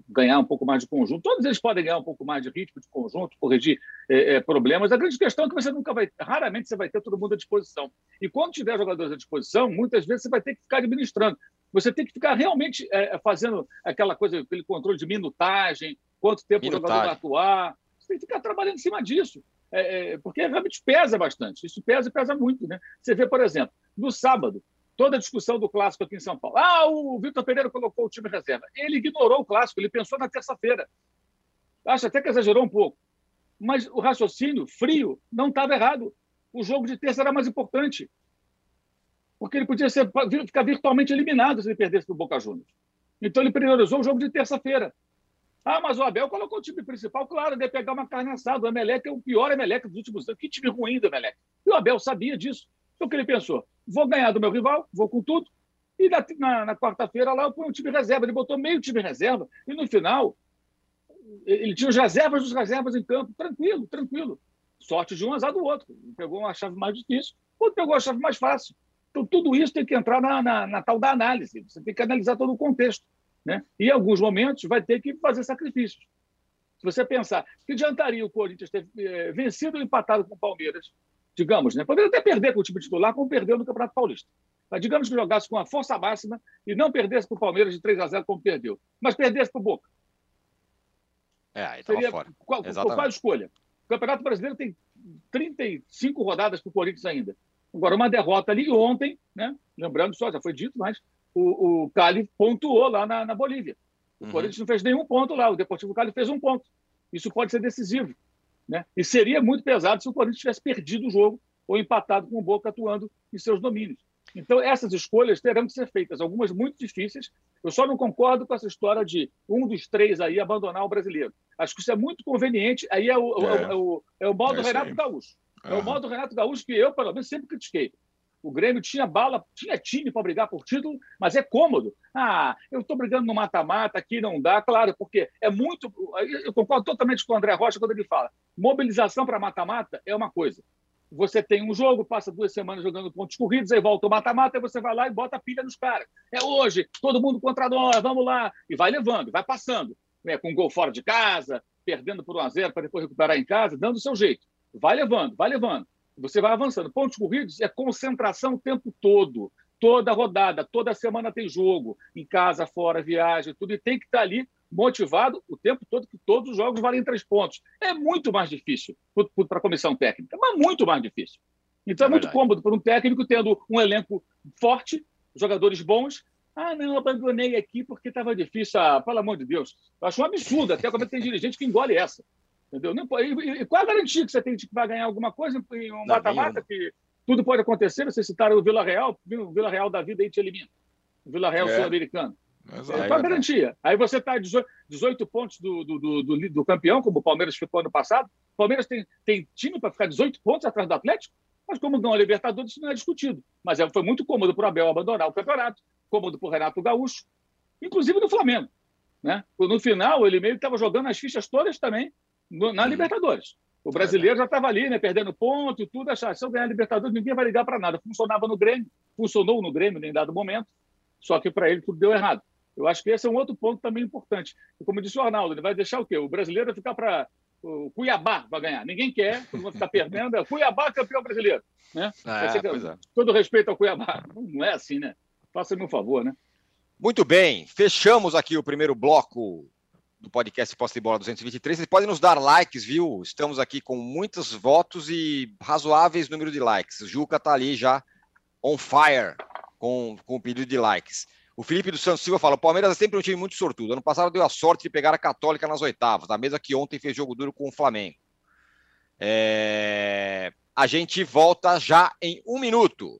Ganhar um pouco mais de conjunto. Todos eles podem ganhar um pouco mais de ritmo de conjunto, corrigir é, é, problemas. A grande questão é que você nunca vai, raramente você vai ter todo mundo à disposição. E quando tiver jogadores à disposição, muitas vezes você vai ter que ficar administrando. Você tem que ficar realmente é, fazendo aquela coisa, aquele controle de minutagem, quanto tempo minutagem. o jogador vai atuar. Você tem que ficar trabalhando em cima disso. É, é, porque realmente pesa bastante. Isso pesa e pesa muito. Né? Você vê, por exemplo, no sábado, toda a discussão do clássico aqui em São Paulo. Ah, o Vitor Pereira colocou o time reserva. Ele ignorou o clássico, ele pensou na terça-feira. Acho até que exagerou um pouco. Mas o raciocínio frio não estava errado. O jogo de terça era mais importante. Porque ele podia ser, ficar virtualmente eliminado se ele perdesse para o Boca Juniors. Então ele priorizou o jogo de terça-feira. Ah, mas o Abel colocou o time principal, claro, deve pegar uma carne assada. O Emelec é o pior Emelec dos últimos anos. Que time ruim do Emelec. E o Abel sabia disso. Então o que ele pensou? Vou ganhar do meu rival, vou com tudo. E na, na, na quarta-feira lá eu ponho o time reserva. Ele botou meio time reserva. E no final, ele tinha os reservas dos reservas em campo. Tranquilo, tranquilo. Sorte de um, azar do outro. Pegou uma chave mais difícil, outro pegou a chave mais fácil. Então, tudo isso tem que entrar na, na, na tal da análise. Você tem que analisar todo o contexto. Né? E em alguns momentos vai ter que fazer sacrifícios. Se você pensar, que adiantaria o Corinthians ter é, vencido ou empatado com o Palmeiras, digamos, né? poderia até perder com o time titular, como perdeu no Campeonato Paulista. Mas digamos que jogasse com a força máxima e não perdesse para o Palmeiras de 3 a 0 como perdeu, mas perdesse para o Boca. É, aí Seria, fora. Qual, qual a escolha? O Campeonato Brasileiro tem 35 rodadas para o Corinthians ainda. Agora, uma derrota ali ontem, né? lembrando só, já foi dito, mas o, o Cali pontuou lá na, na Bolívia. O uhum. Corinthians não fez nenhum ponto lá, o Deportivo Cali fez um ponto. Isso pode ser decisivo. Né? E seria muito pesado se o Corinthians tivesse perdido o jogo ou empatado com o Boca atuando em seus domínios. Então, essas escolhas terão que ser feitas, algumas muito difíceis. Eu só não concordo com essa história de um dos três aí abandonar o brasileiro. Acho que isso é muito conveniente. Aí é o, é. É o, é o modo é Renato Gaúcho. É o modo Renato Gaúcho que eu, pelo menos, sempre critiquei. O Grêmio tinha bala, tinha time para brigar por título, mas é cômodo. Ah, eu estou brigando no mata-mata, aqui não dá, claro, porque é muito. Eu concordo totalmente com o André Rocha quando ele fala: mobilização para mata-mata é uma coisa. Você tem um jogo, passa duas semanas jogando pontos corridos, aí volta o mata-mata, aí você vai lá e bota a pilha nos caras. É hoje, todo mundo contra nós, vamos lá. E vai levando, vai passando. Né, com um gol fora de casa, perdendo por 1 a 0 para depois recuperar em casa, dando o seu jeito. Vai levando, vai levando. Você vai avançando. Pontos corridos é concentração o tempo todo. Toda rodada, toda semana tem jogo, em casa, fora, viagem, tudo, e tem que estar ali motivado o tempo todo, que todos os jogos valem três pontos. É muito mais difícil para a comissão técnica, mas muito mais difícil. Então é, é muito cômodo para um técnico tendo um elenco forte, jogadores bons. Ah, não, abandonei aqui porque estava difícil. Ah, pelo amor de Deus. Eu acho um absurdo até como é que tem dirigente que engole essa. Entendeu? E, qual a garantia que você tem de que vai ganhar alguma coisa em um mata-mata que tudo pode acontecer? Vocês citaram o Vila Real, o Vila Real da vida aí te elimina. O Vila Real é. sul-americano. É, qual a garantia? Aí você está 18, 18 pontos do, do, do, do, campeão, como o Palmeiras ficou ano passado. O Palmeiras tem, tem time para ficar 18 pontos atrás do Atlético, mas como ganhou a Libertadores, isso não é discutido. Mas é, foi muito cômodo para o Abel abandonar o campeonato, cômodo para o Renato Gaúcho, inclusive do Flamengo. Né? No final, ele meio que estava jogando as fichas todas também na Libertadores. O brasileiro já estava ali, né, perdendo ponto e tudo, achar, se eu ganhar a Libertadores, ninguém vai ligar para nada. Funcionava no Grêmio, funcionou no Grêmio em dado momento, só que para ele tudo deu errado. Eu acho que esse é um outro ponto também importante. E como disse o Arnaldo, ele vai deixar o quê? O brasileiro vai ficar para o Cuiabá vai ganhar. Ninguém quer, todo mundo ficar perdendo. É Cuiabá campeão brasileiro. Né? É, é. Todo respeito ao Cuiabá. Não é assim, né? Faça-me um favor, né? Muito bem, fechamos aqui o primeiro bloco do podcast Posse de Bola 223. Vocês podem nos dar likes, viu? Estamos aqui com muitos votos e razoáveis número de likes. O Juca tá ali já on fire com, com o pedido de likes. O Felipe do Santos Silva fala: o Palmeiras é sempre um time muito sortudo. Ano passado deu a sorte de pegar a Católica nas oitavas, da mesa que ontem fez jogo duro com o Flamengo. É... A gente volta já em um minuto.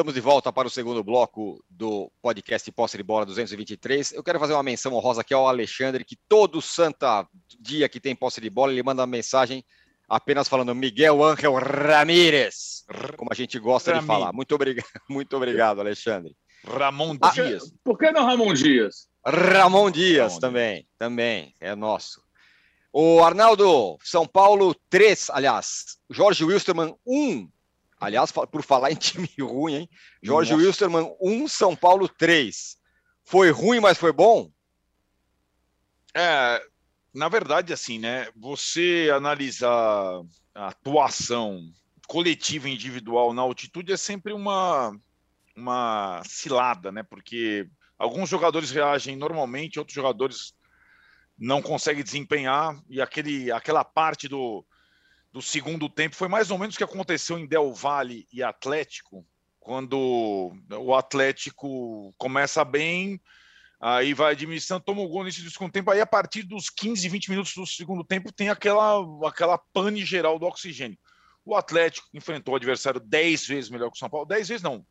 Estamos de volta para o segundo bloco do podcast Posse de Bola 223. Eu quero fazer uma menção honrosa aqui ao Alexandre, que todo santa dia que tem posse de bola, ele manda uma mensagem apenas falando Miguel Ángel Ramírez, como a gente gosta de falar. Muito obrigado, muito obrigado, Alexandre. Ramon ah, Dias. Por que não Ramon Dias? Ramon Dias Ramon também, Dias. também, é nosso. O Arnaldo, São Paulo 3, aliás, Jorge Wilstermann 1, Aliás, por falar em time ruim, hein? Jorge Nossa. Wilstermann 1, São Paulo 3. Foi ruim, mas foi bom? É, na verdade, assim, né? Você analisar a atuação coletiva e individual na altitude é sempre uma, uma cilada, né? Porque alguns jogadores reagem normalmente, outros jogadores não conseguem desempenhar, e aquele, aquela parte do, do segundo tempo foi mais ou menos o que aconteceu em Del Valle e Atlético, quando o Atlético começa bem, aí vai administrando, toma o gol nesse segundo tempo, aí a partir dos 15, 20 minutos do segundo tempo tem aquela, aquela pane geral do oxigênio. O Atlético enfrentou o adversário 10 vezes melhor que o São Paulo, 10 vezes não,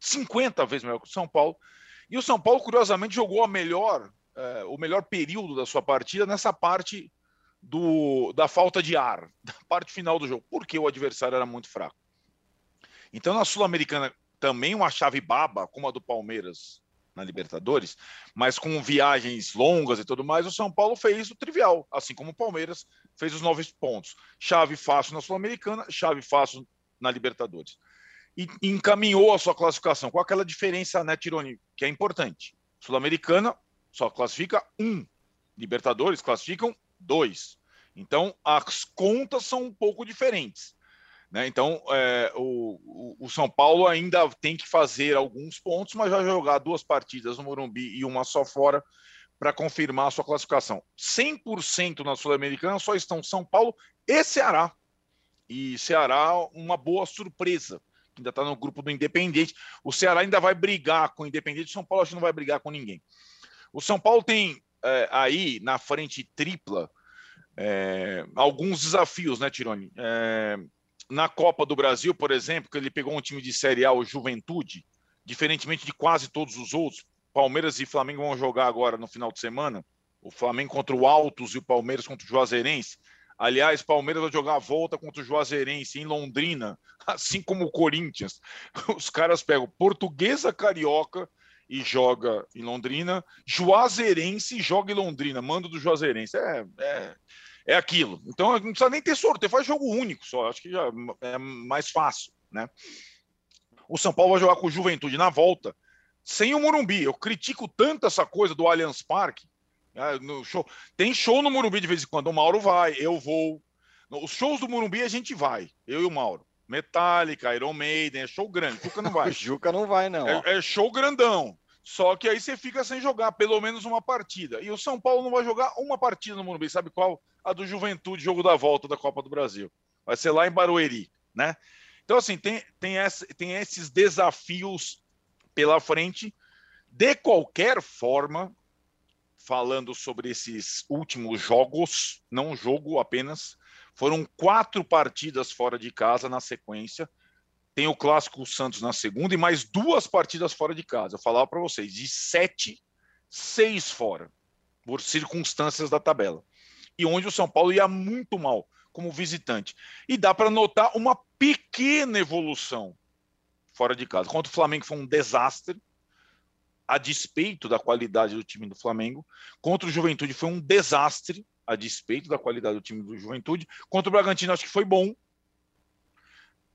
50 vezes melhor que o São Paulo, e o São Paulo, curiosamente, jogou a melhor, é, o melhor período da sua partida nessa parte do, da falta de ar, da parte final do jogo, porque o adversário era muito fraco. Então, na Sul-Americana, também uma chave baba, como a do Palmeiras na Libertadores, mas com viagens longas e tudo mais, o São Paulo fez o trivial, assim como o Palmeiras fez os nove pontos. Chave fácil na Sul-Americana, chave fácil na Libertadores. E encaminhou a sua classificação, com aquela diferença, né, Tironi, que é importante. Sul-Americana só classifica um. Libertadores classificam dois. Então, as contas são um pouco diferentes. Né? Então, é, o, o, São Paulo ainda tem que fazer alguns pontos, mas vai jogar duas partidas no Morumbi e uma só fora para confirmar a sua classificação. 100% na Sul-Americana só estão São Paulo e Ceará. E Ceará, uma boa surpresa, ainda está no grupo do Independente. O Ceará ainda vai brigar com o Independente, o São Paulo acho que não vai brigar com ninguém. O São Paulo tem é, aí na frente tripla é, alguns desafios, né, Tironi? É, na Copa do Brasil, por exemplo, que ele pegou um time de Série A, o Juventude, diferentemente de quase todos os outros, Palmeiras e Flamengo vão jogar agora no final de semana. O Flamengo contra o Altos e o Palmeiras contra o Juazeirense. Aliás, Palmeiras vai jogar a volta contra o Juazeirense em Londrina, assim como o Corinthians. Os caras pegam Portuguesa Carioca e joga em Londrina. Juazeirense joga em Londrina, mando do Juazeirense. É, é, é aquilo. Então não precisa nem ter sorteio, faz jogo único só. Acho que já é mais fácil, né? O São Paulo vai jogar com o Juventude na volta, sem o Morumbi. Eu critico tanto essa coisa do Allianz Parque. Né? No show. Tem show no Morumbi de vez em quando. O Mauro vai, eu vou. Os shows do Morumbi a gente vai, eu e o Mauro. Metallica, Iron Maiden, é show grande. Juca não vai. Juca não vai, não. É, é, show grandão. Só que aí você fica sem jogar pelo menos uma partida. E o São Paulo não vai jogar uma partida no Morumbi. Sabe qual? A do Juventude, jogo da volta da Copa do Brasil. Vai ser lá em Barueri, né? Então, assim, tem, tem, essa, tem esses desafios pela frente. De qualquer forma, falando sobre esses últimos jogos, não jogo apenas, foram quatro partidas fora de casa na sequência. Tem o clássico Santos na segunda e mais duas partidas fora de casa. Eu falava para vocês, de sete, seis fora, por circunstâncias da tabela. E onde o São Paulo ia muito mal como visitante. E dá para notar uma pequena evolução fora de casa. Contra o Flamengo foi um desastre, a despeito da qualidade do time do Flamengo. Contra o Juventude foi um desastre, a despeito da qualidade do time do Juventude. Contra o Bragantino, acho que foi bom.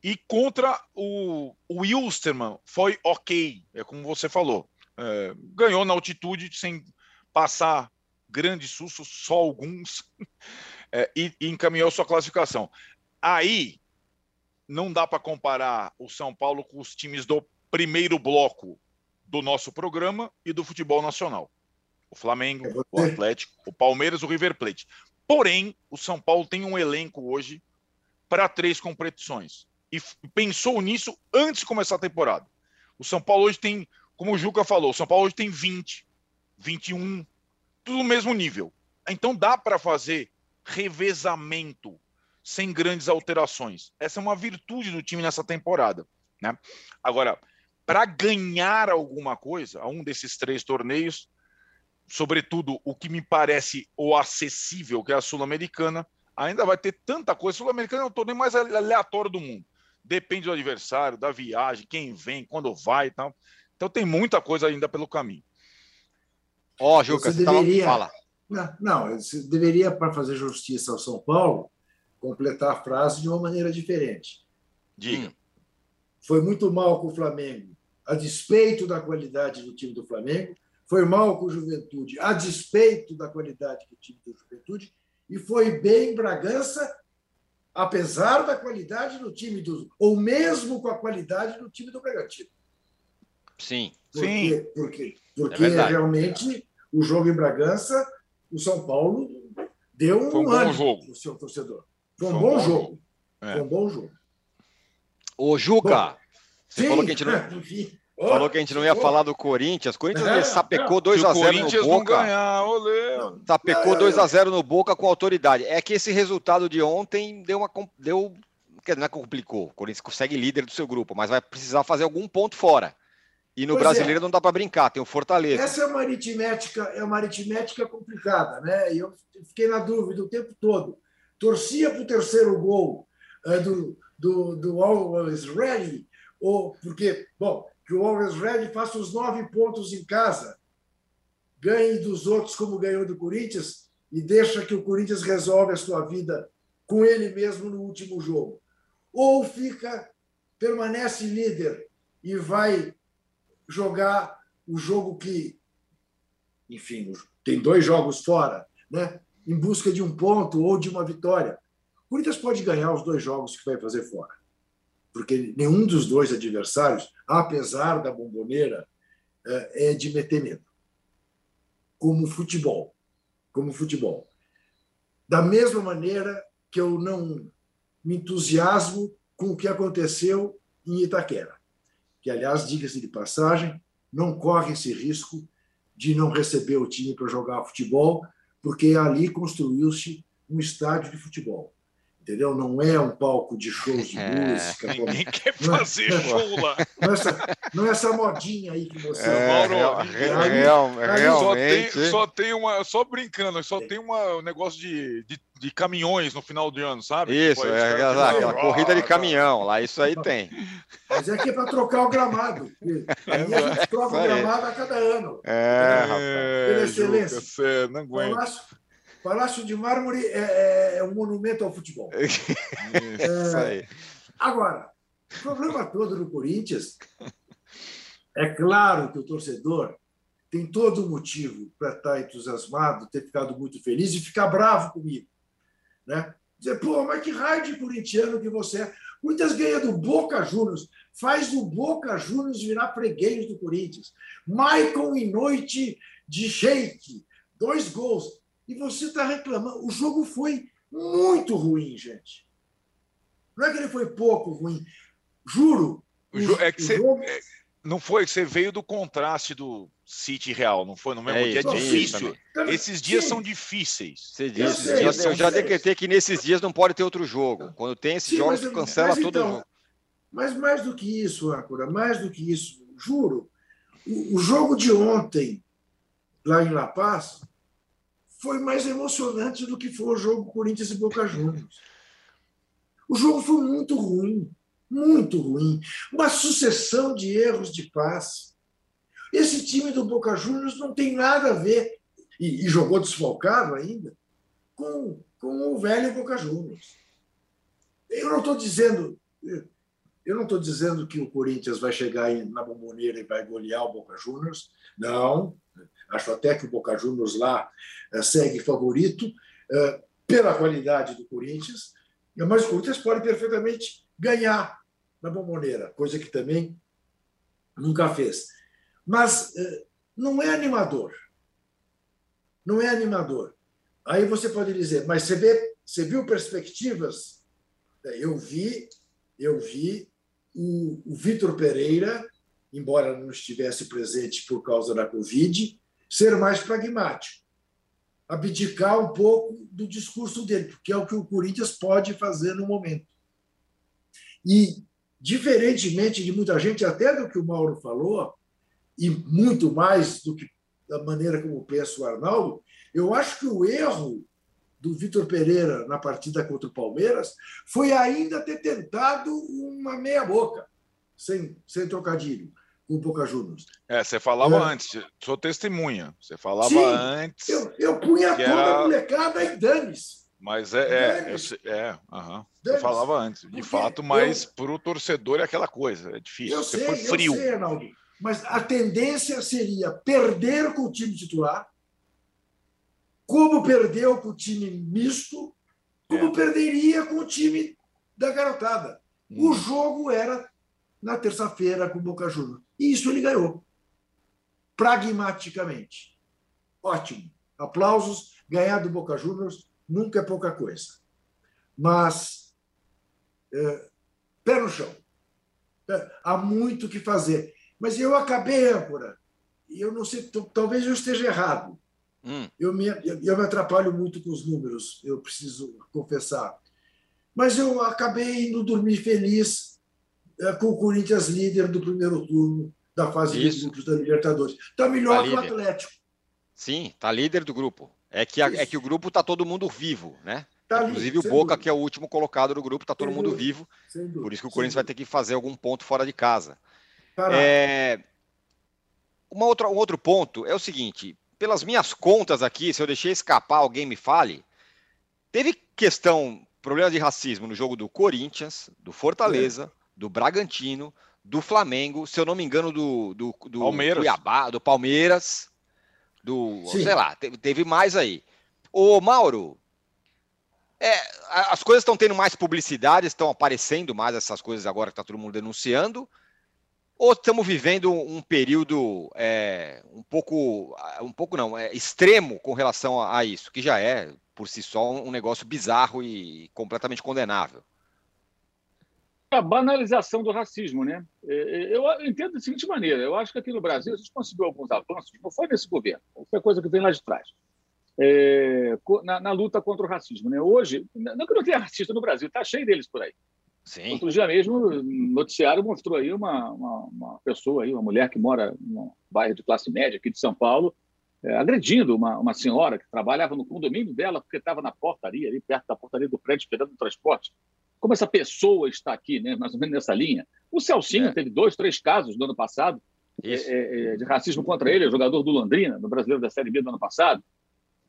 E contra o, o Wilstermann, foi ok, é como você falou. É, ganhou na altitude sem passar grandes sustos, só alguns, é, e, e encaminhou sua classificação. Aí não dá para comparar o São Paulo com os times do primeiro bloco do nosso programa e do futebol nacional. O Flamengo, o Atlético, o Palmeiras, o River Plate. Porém, o São Paulo tem um elenco hoje para três competições. E pensou nisso antes de começar a temporada. O São Paulo hoje tem, como o Juca falou, o São Paulo hoje tem 20, 21, tudo no mesmo nível. Então dá para fazer revezamento sem grandes alterações. Essa é uma virtude do time nessa temporada. Né? Agora, para ganhar alguma coisa, a um desses três torneios, sobretudo o que me parece o acessível, que é a Sul-Americana, ainda vai ter tanta coisa. Sul-Americana é o torneio mais aleatório do mundo. Depende do adversário, da viagem, quem vem, quando vai e tal. Então tem muita coisa ainda pelo caminho. Ó, oh, Juca, você, você deveria... Tava... Fala. Não, não, você deveria, para fazer justiça ao São Paulo, completar a frase de uma maneira diferente. Diga. Hum. Foi muito mal com o Flamengo, a despeito da qualidade do time do Flamengo, foi mal com o Juventude, a despeito da qualidade do time do Juventude, e foi bem em Bragança, apesar da qualidade do time do. ou mesmo com a qualidade do time do Bragantino. Sim, porque, sim. Porque, porque é realmente o jogo em Bragança, o São Paulo deu um, um ânimo jogo. o seu torcedor. Foi um, Foi um bom, bom, jogo. jogo. É. Foi um bom jogo. Ô, Juca, bom, você sim, falou que a gente não. Falou que a gente não ia falar do Corinthians. Corinthians é, sapecou 2x0 no Boca. Não ganhar, olê. Sapecou 2x0 no Boca com autoridade. É que esse resultado de ontem deu uma. Deu, não é complicou. O Corinthians consegue líder do seu grupo, mas vai precisar fazer algum ponto fora. E no pois brasileiro é. não dá para brincar, tem o Fortaleza. Essa é uma aritmética, é uma aritmética complicada, né? E eu fiquei na dúvida o tempo todo. Torcia para o terceiro gol é, do, do, do Always Ready, ou porque, bom, que o Always Ready faça os nove pontos em casa, ganhe dos outros como ganhou do Corinthians e deixa que o Corinthians resolve a sua vida com ele mesmo no último jogo. Ou fica, permanece líder e vai jogar o jogo que, enfim, tem dois jogos fora, né? em busca de um ponto ou de uma vitória. O Corinthians pode ganhar os dois jogos que vai fazer fora porque nenhum dos dois adversários, apesar da bomboneira, é, é de meter medo. Como futebol. Como futebol. Da mesma maneira que eu não me entusiasmo com o que aconteceu em Itaquera, que, aliás, diga-se de passagem, não corre esse risco de não receber o time para jogar futebol, porque ali construiu-se um estádio de futebol entendeu? Não é um palco de shows de é. música. Ninguém como... quer fazer é, show lá. Não é, essa, não é essa modinha aí que você... É, Mauro, real, real, realmente... Só tem, só tem uma... Só brincando, só é. tem uma, um negócio de, de, de, caminhões no final de ano, sabe? Isso, tipo, é, aquela, aquela corrida de caminhão, lá isso aí tem. Mas é que é para trocar o gramado. Aí a gente troca o gramado a cada ano. É, rapaz. Pela excelência. Juca, não aguento. Palácio de Mármore é, é um monumento ao futebol. Isso aí. Agora, o problema todo do Corinthians é claro que o torcedor tem todo o motivo para estar entusiasmado, ter ficado muito feliz e ficar bravo comigo. Né? Dizer, pô, mas que raio de corintiano que você é. Muitas ganha do Boca Juniors, faz o Boca Juniors virar freguês do Corinthians. Michael em noite de shake, dois gols e você está reclamando. O jogo foi muito ruim, gente. Não é que ele foi pouco ruim. Juro. O, o é que o você, jogo... é, não foi que você veio do contraste do City Real, não foi no mesmo é dia? É difícil. Esses dias Sim. são difíceis. Você disse, eu, dias eu já decretei que nesses dias não pode ter outro jogo. Quando tem esses Sim, jogos, mas, cancela mas, todo então, jogo. Mas mais do que isso, Âncora, mais do que isso, juro, o, o jogo de ontem, lá em La Paz, foi mais emocionante do que foi o jogo Corinthians e Boca Juniors. O jogo foi muito ruim, muito ruim. Uma sucessão de erros de passe. Esse time do Boca Juniors não tem nada a ver, e, e jogou desfalcado ainda, com, com o velho Boca Juniors. Eu não estou dizendo. Eu não estou dizendo que o Corinthians vai chegar na bomboneira e vai golear o Boca Juniors. Não, Acho até que o Boca Juniors lá eh, segue favorito eh, pela qualidade do Corinthians, Mas o Corinthians pode perfeitamente ganhar na bomboneira, coisa que também nunca fez. Mas eh, não é animador. Não é animador. Aí você pode dizer, mas você, vê, você viu perspectivas? É, eu vi, eu vi o, o Vitor Pereira, embora não estivesse presente por causa da Covid, ser mais pragmático, abdicar um pouco do discurso dele, porque é o que o Corinthians pode fazer no momento. E, diferentemente de muita gente, até do que o Mauro falou, e muito mais do que da maneira como pensa o Arnaldo, eu acho que o erro do Vitor Pereira na partida contra o Palmeiras foi ainda ter tentado uma meia-boca, sem, sem trocadilho, com o Boca Juniors. É, você falava é. antes, sou testemunha, você falava Sim, antes. Eu, eu punha toda era... a molecada e dane-se. Mas é, é, eu, é uhum. eu falava antes, de fato, mas para o torcedor é aquela coisa, é difícil. Eu Você sei, foi frio. Eu sei, Arnaldo, mas a tendência seria perder com o time titular, como perdeu com o time misto, como é. perderia com o time da garotada. Hum. O jogo era na terça-feira com o Boca Juniors. E isso ele ganhou. Pragmaticamente. Ótimo. Aplausos. Ganhar do Boca Juniors nunca é pouca coisa. Mas, é, pé no chão. É, há muito o que fazer. Mas eu acabei, âncora, e eu não sei, talvez eu esteja errado, Hum. Eu, me, eu me atrapalho muito com os números, eu preciso confessar. Mas eu acabei indo dormir feliz com o Corinthians líder do primeiro turno da fase Isso. de grupos da Libertadores. Está melhor tá que o Atlético. Sim, está líder do grupo. É que, a, é que o grupo está todo mundo vivo, né? Tá Inclusive o Boca, dúvida. que é o último colocado do grupo, está todo sem mundo dúvida. vivo. Por isso que o Corinthians vai ter que fazer algum ponto fora de casa. É... Uma outra, um outro ponto é o seguinte: pelas minhas contas aqui, se eu deixei escapar, alguém me fale. Teve questão, problema de racismo no jogo do Corinthians, do Fortaleza, é. Do Bragantino, do Flamengo, se eu não me engano, do, do, do Palmeiras. Cuiabá, do Palmeiras, do. Sim. sei lá, teve, teve mais aí. Ô, Mauro, é, as coisas estão tendo mais publicidade, estão aparecendo mais essas coisas agora que está todo mundo denunciando, ou estamos vivendo um período é, um pouco, um pouco não, é, extremo com relação a, a, isso, que já é por si só um negócio bizarro e completamente condenável? A banalização do racismo, né? É, é, eu entendo da seguinte maneira: eu acho que aqui no Brasil a gente conseguiu alguns avanços, não foi nesse governo, foi coisa que vem lá de trás. É, na, na, luta contra o racismo. Né? Hoje, não que não tenha racista no Brasil, está cheio deles por aí. Sim. Outro dia mesmo, noticiário mostrou aí uma, uma, uma, pessoa, aí, uma mulher que mora num bairro de classe média aqui de São Paulo, é, agredindo uma, uma senhora que trabalhava no condomínio dela porque estava na portaria, ali perto da portaria do prédio, esperando o transporte. Como essa pessoa está aqui, né, mais ou menos nessa linha. O Celcinho é. teve dois, três casos no ano passado é, é, é, de racismo contra ele, jogador do Londrina, no Brasileiro da Série B do ano passado.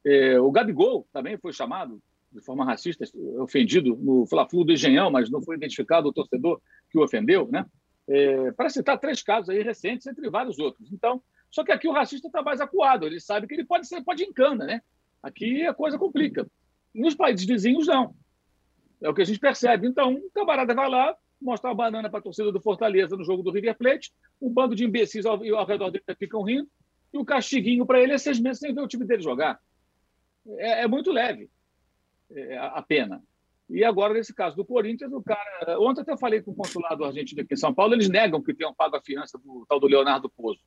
É, o Gabigol também foi chamado de forma racista, ofendido no Fla-Flu do Engenhão, mas não foi identificado o torcedor que o ofendeu, né? É, para citar três casos aí recentes, entre vários outros. Então, só que aqui o racista está mais acuado, ele sabe que ele pode ser, pode encana, né? Aqui a coisa complica. Nos países vizinhos, não. É o que a gente percebe. Então, um camarada vai lá, mostra uma banana para a torcida do Fortaleza no jogo do River Plate, um bando de imbecis ao, ao redor dele ficam rindo, e o castiguinho para ele é seis meses sem ver o time dele jogar. É, é muito leve. É, a pena. E agora, nesse caso do Corinthians, o cara. Ontem até eu falei com o consulado argentino aqui em São Paulo, eles negam que tenham pago a fiança do tal do Leonardo Pozo.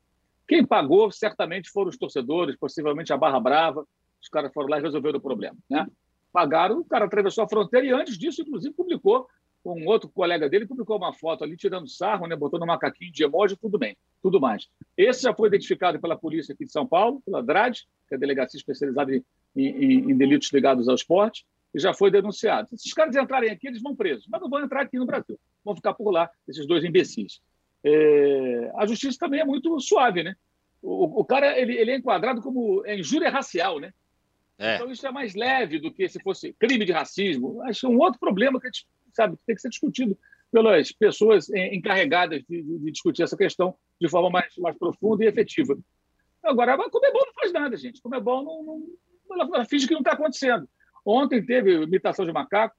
Quem pagou certamente foram os torcedores, possivelmente a Barra Brava. Os caras foram lá e resolveram o problema. Né? Pagaram, o cara atravessou a fronteira e antes disso, inclusive, publicou, um outro colega dele, publicou uma foto ali tirando sarro, né? botando um macaquinho de emoji, tudo bem, tudo mais. Esse já foi identificado pela polícia aqui de São Paulo, pela DRAD, que é a delegacia especializada em, em, em delitos ligados ao esporte e já foi denunciado. Se esses caras entrarem aqui, eles vão presos, mas não vão entrar aqui no Brasil. Vão ficar por lá, esses dois imbecis. É... a justiça também é muito suave, né? O, o cara ele, ele, é enquadrado como é injúria racial, né? É. Então isso é mais leve do que se fosse crime de racismo. Acho que é um outro problema que sabe tem que ser discutido pelas pessoas encarregadas de, de, discutir essa questão de forma mais, mais profunda e efetiva. Agora, a Comebol não faz nada, gente. Comebol não, não ela finge que não está acontecendo. Ontem teve imitação de macaco,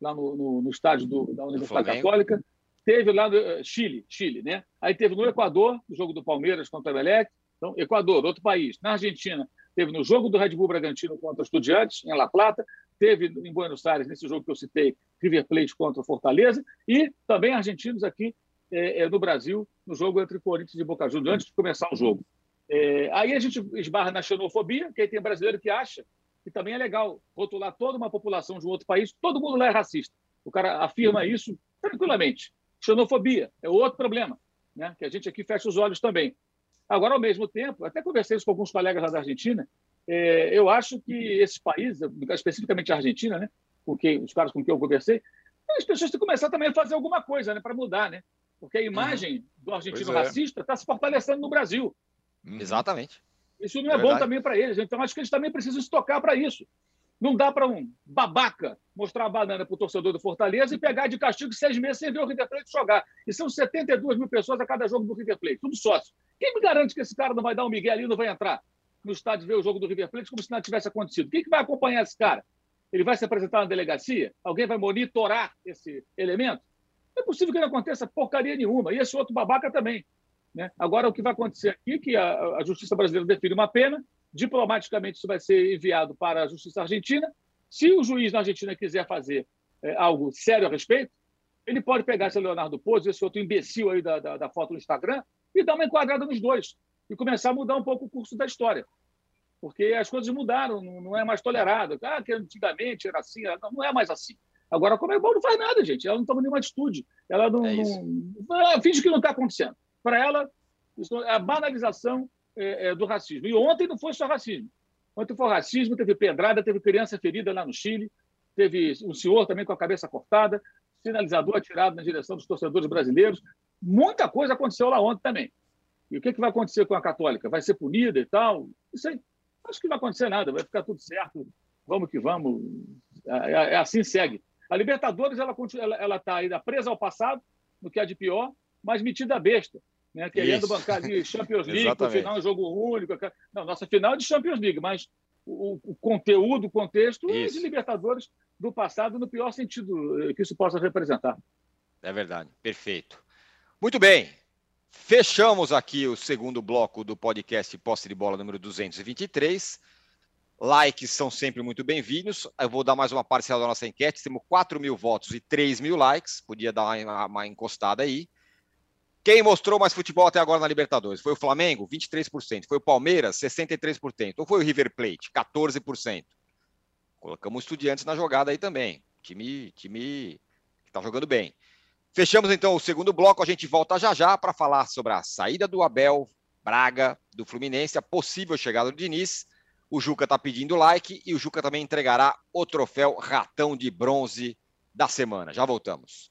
lá no, no, no estádio do, da Universidade Católica. Teve lá no eh, Chile, Chile, né? Aí teve no Equador, o jogo do Palmeiras contra o Emelec. Então, Equador, outro país. Na Argentina, teve no jogo do Red Bull Bragantino contra Estudiantes, em La Plata. Teve em Buenos Aires, nesse jogo que eu citei, River Plate contra Fortaleza. E também argentinos aqui é, é, no Brasil, no jogo entre Corinthians e Boca Juniors, antes de começar o jogo. É, aí a gente esbarra na xenofobia, que aí tem brasileiro que acha que também é legal rotular toda uma população de um outro país, todo mundo lá é racista. O cara afirma isso tranquilamente. Xenofobia é outro problema, né? que a gente aqui fecha os olhos também. Agora, ao mesmo tempo, até conversei isso com alguns colegas lá da Argentina, é, eu acho que esses países, especificamente a Argentina, né, com quem, os caras com quem eu conversei, as pessoas têm que começar também a fazer alguma coisa né, para mudar, né? Porque a imagem uhum. do argentino é. racista está se fortalecendo no Brasil. Uhum. Exatamente. Isso não é, é bom também para eles. Então, acho que eles também precisam se tocar para isso. Não dá para um babaca mostrar a banana para o torcedor do Fortaleza e pegar de castigo seis meses sem ver o River Plate jogar. E são 72 mil pessoas a cada jogo do River Plate, tudo sócio. Quem me garante que esse cara não vai dar um Miguel ali e não vai entrar no estádio ver o jogo do River Plate como se nada tivesse acontecido? Quem que vai acompanhar esse cara? Ele vai se apresentar na delegacia? Alguém vai monitorar esse elemento? Não é possível que não aconteça porcaria nenhuma. E esse outro babaca também. Né? Agora, o que vai acontecer aqui é que a, a Justiça Brasileira define uma pena, diplomaticamente isso vai ser enviado para a Justiça Argentina. Se o juiz na Argentina quiser fazer é, algo sério a respeito, ele pode pegar esse Leonardo Pozzo, esse outro imbecil aí da, da, da, foto no Instagram, e dar uma enquadrada nos dois e começar a mudar um pouco o curso da história. Porque as coisas mudaram, não, não é mais tolerado. Ah, que antigamente era assim, não, não é mais assim. Agora a Comebol não faz nada, gente. Ela não toma nenhuma atitude. Ela não, é não... Ela finge que não está acontecendo. Para ela, é a banalização é, é, do racismo. E ontem não foi só racismo. Ontem foi racismo, teve pedrada, teve criança ferida lá no Chile, teve um senhor também com a cabeça cortada, sinalizador atirado na direção dos torcedores brasileiros. Muita coisa aconteceu lá ontem também. E o que, que vai acontecer com a Católica? Vai ser punida e tal? Isso aí, acho que não vai acontecer nada, vai ficar tudo certo. Vamos que vamos. É, é, é assim segue. A Libertadores ela está ela, ela tá ainda presa ao passado, no que é de pior, mas metida besta. Né, querendo Isso. bancar de Champions League, o final é um jogo único. Não, nossa final é de Champions League, mas o, o conteúdo, o contexto isso. é de Libertadores do passado, no pior sentido eh, que isso possa representar. É verdade, perfeito. Muito bem, fechamos aqui o segundo bloco do podcast Posse de Bola número 223. Likes são sempre muito bem-vindos. Eu vou dar mais uma parcela da nossa enquete. Temos 4 mil votos e 3 mil likes. Podia dar uma, uma encostada aí. Quem mostrou mais futebol até agora na Libertadores? Foi o Flamengo, 23%. Foi o Palmeiras, 63%. Ou foi o River Plate, 14%. Colocamos estudiantes na jogada aí também. Time, time que está jogando bem. Fechamos então o segundo bloco. A gente volta já já para falar sobre a saída do Abel Braga do Fluminense, a possível chegada do Diniz o Juca está pedindo like e o Juca também entregará o troféu Ratão de Bronze da semana. Já voltamos.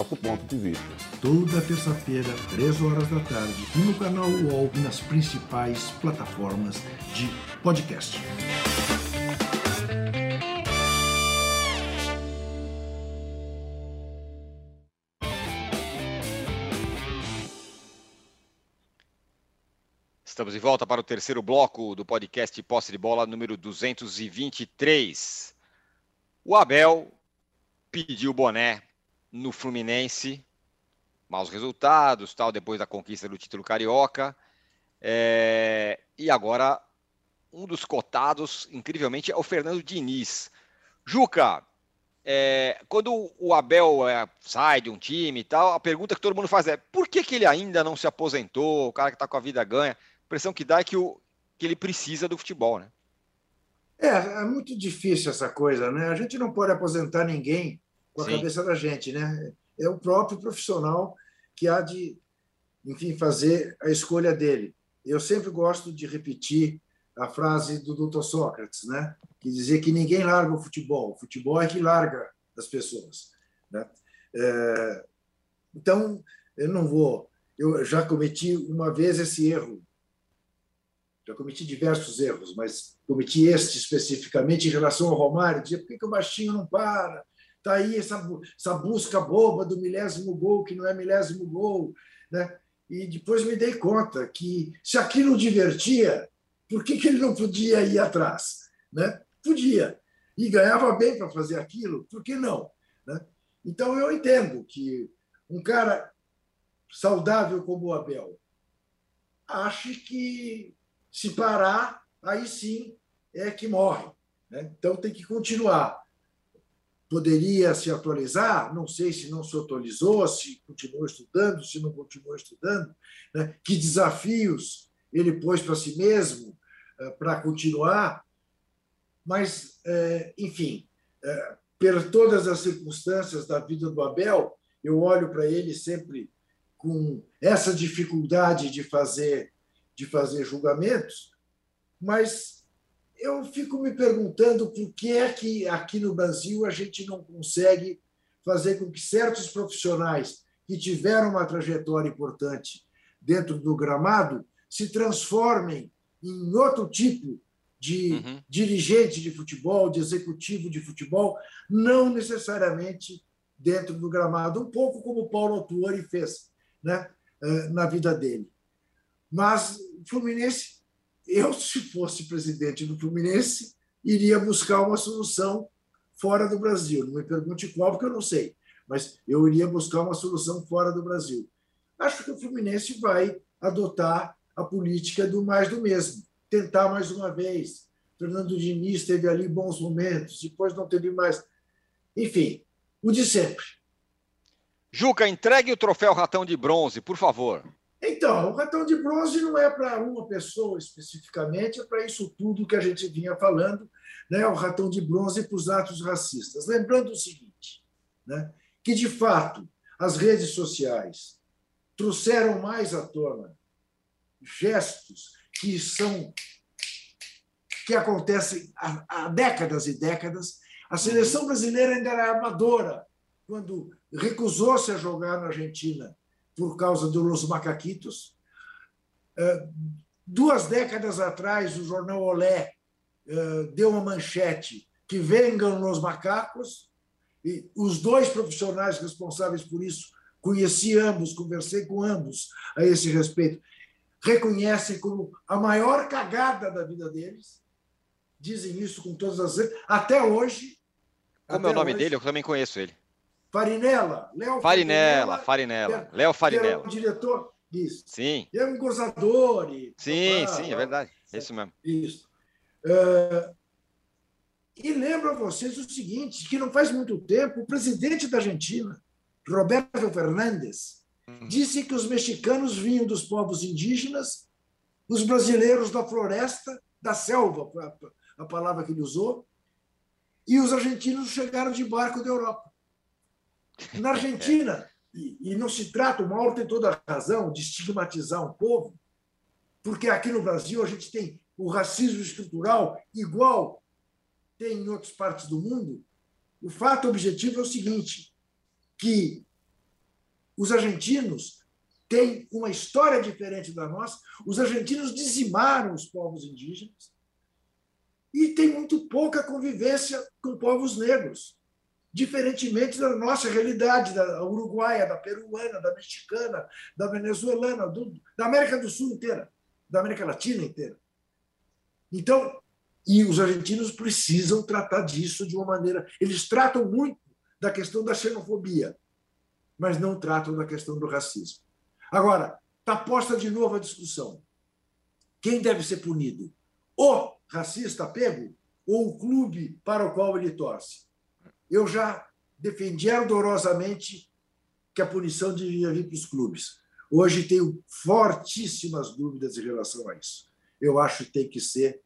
nosso ponto de vista. Toda terça-feira, 3 horas da tarde, no canal UOL e nas principais plataformas de podcast. Estamos de volta para o terceiro bloco do podcast Posse de Bola número 223. O Abel pediu boné no Fluminense, maus resultados, tal, depois da conquista do título carioca. É... E agora, um dos cotados, incrivelmente, é o Fernando Diniz. Juca, é... quando o Abel é, sai de um time e tal, a pergunta que todo mundo faz é: por que, que ele ainda não se aposentou? O cara que está com a vida ganha impressão que dá é que, o, que ele precisa do futebol, né? É, é muito difícil essa coisa, né? A gente não pode aposentar ninguém com a Sim. cabeça da gente, né? É o próprio profissional que há de, enfim, fazer a escolha dele. Eu sempre gosto de repetir a frase do Dr. Sócrates, né? Que dizia que ninguém larga o futebol, o futebol é que larga as pessoas, né? É, então, eu não vou. Eu já cometi uma vez esse erro. Já cometi diversos erros, mas cometi este especificamente em relação ao Romário. Dizia, por que, que o baixinho não para? Está aí essa, essa busca boba do milésimo gol, que não é milésimo gol. Né? E depois me dei conta que, se aquilo divertia, por que, que ele não podia ir atrás? Né? Podia. E ganhava bem para fazer aquilo, por que não? Né? Então, eu entendo que um cara saudável como o Abel ache que se parar, aí sim é que morre. Né? Então tem que continuar. Poderia se atualizar? Não sei se não se atualizou, se continuou estudando, se não continuou estudando. Né? Que desafios ele pôs para si mesmo eh, para continuar. Mas, eh, enfim, eh, por todas as circunstâncias da vida do Abel, eu olho para ele sempre com essa dificuldade de fazer de fazer julgamentos, mas eu fico me perguntando por que é que aqui no Brasil a gente não consegue fazer com que certos profissionais que tiveram uma trajetória importante dentro do gramado se transformem em outro tipo de uhum. dirigente de futebol, de executivo de futebol, não necessariamente dentro do gramado, um pouco como Paulo Autuori fez né, eh, na vida dele. Mas o Fluminense, eu, se fosse presidente do Fluminense, iria buscar uma solução fora do Brasil. Não me pergunte qual, porque eu não sei, mas eu iria buscar uma solução fora do Brasil. Acho que o Fluminense vai adotar a política do mais do mesmo, tentar mais uma vez. Fernando Diniz teve ali bons momentos, depois não teve mais. Enfim, o de sempre. Juca, entregue o troféu Ratão de Bronze, por favor. Então, o Ratão de Bronze não é para uma pessoa especificamente, é para isso tudo que a gente vinha falando, né? o Ratão de Bronze para os atos racistas. Lembrando o seguinte, né? que, de fato, as redes sociais trouxeram mais à tona gestos que são que acontecem há, há décadas e décadas a seleção brasileira ainda era amadora quando recusou-se a jogar na Argentina por causa dos macaquitos. É, duas décadas atrás, o jornal Olé é, deu uma manchete que vengam os macacos, e os dois profissionais responsáveis por isso, conheci ambos, conversei com ambos a esse respeito, reconhecem como a maior cagada da vida deles, dizem isso com todas as até hoje, como é o nome hoje, dele? Eu também conheço ele. Farinella. Léo Farinella, Farinella. Léo Farinella. É o diretor. Isso. Sim. E é um gozador. E... Sim, sim, é verdade. É isso mesmo. Isso. Uh, e lembro a vocês o seguinte, que não faz muito tempo, o presidente da Argentina, Roberto Fernandes, uhum. disse que os mexicanos vinham dos povos indígenas, os brasileiros da floresta, da selva, a palavra que ele usou, e os argentinos chegaram de barco da Europa. Na Argentina, e, e não se trata, o Mauro tem toda a razão de estigmatizar um povo, porque aqui no Brasil a gente tem o racismo estrutural igual tem em outras partes do mundo. O fato objetivo é o seguinte, que os argentinos têm uma história diferente da nossa. Os argentinos dizimaram os povos indígenas, e tem muito pouca convivência com povos negros, diferentemente da nossa realidade, da uruguaia, da peruana, da mexicana, da venezuelana, do, da América do Sul inteira, da América Latina inteira. Então, e os argentinos precisam tratar disso de uma maneira. Eles tratam muito da questão da xenofobia, mas não tratam da questão do racismo. Agora, está posta de novo a discussão. Quem deve ser punido? O racista pego ou o clube para o qual ele torce. Eu já defendi ardorosamente que a punição devia vir para os clubes. Hoje tenho fortíssimas dúvidas em relação a isso. Eu acho que tem que ser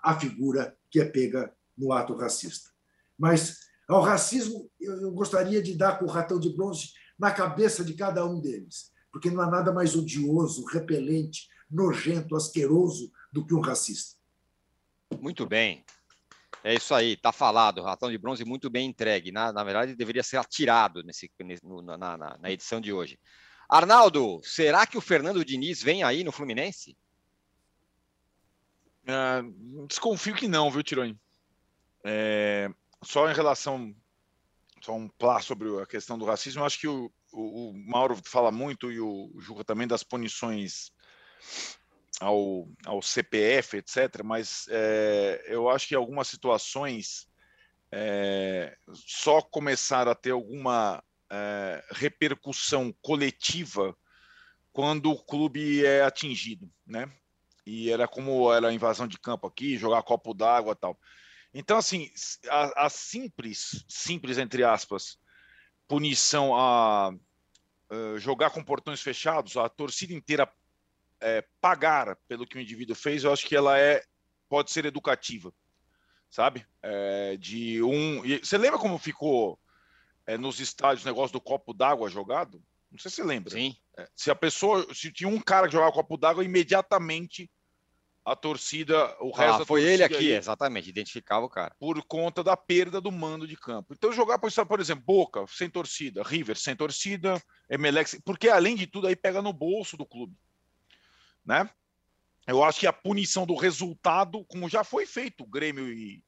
a figura que é pega no ato racista. Mas ao racismo, eu gostaria de dar com o ratão de bronze na cabeça de cada um deles, porque não há nada mais odioso, repelente, nojento, asqueroso do que um racista. Muito bem. É isso aí, tá falado. Ratão de bronze muito bem entregue. Na, na verdade, deveria ser atirado nesse, no, na, na, na, edição de hoje. Arnaldo, será que o Fernando Diniz vem aí no Fluminense? É, desconfio que não, viu, Tironi? É, só em relação, só um plá sobre a questão do racismo, eu acho que o, o, o Mauro fala muito e o Juca também das punições ao, ao CPF, etc. Mas é, eu acho que algumas situações é, só começaram a ter alguma é, repercussão coletiva quando o clube é atingido, né? E era como era a invasão de campo aqui, jogar copo d'água tal. Então, assim, a, a, simples, simples entre aspas, punição a, a jogar com portões fechados, a torcida inteira é, pagar pelo que o indivíduo fez, eu acho que ela é pode ser educativa, sabe? É, de um. Você lembra como ficou é, nos estádios o negócio do copo d'água jogado? Não sei se você lembra. Sim. É, se a pessoa, se tinha um cara que jogava copo d'água, imediatamente a torcida, o ah, resto ah, foi ele aqui, exatamente, identificava o cara. Por conta da perda do mando de campo. Então jogar, por exemplo, Boca sem torcida, River sem torcida, Emelec, porque além de tudo aí pega no bolso do clube né? Eu acho que a punição do resultado, como já foi feito Grêmio e,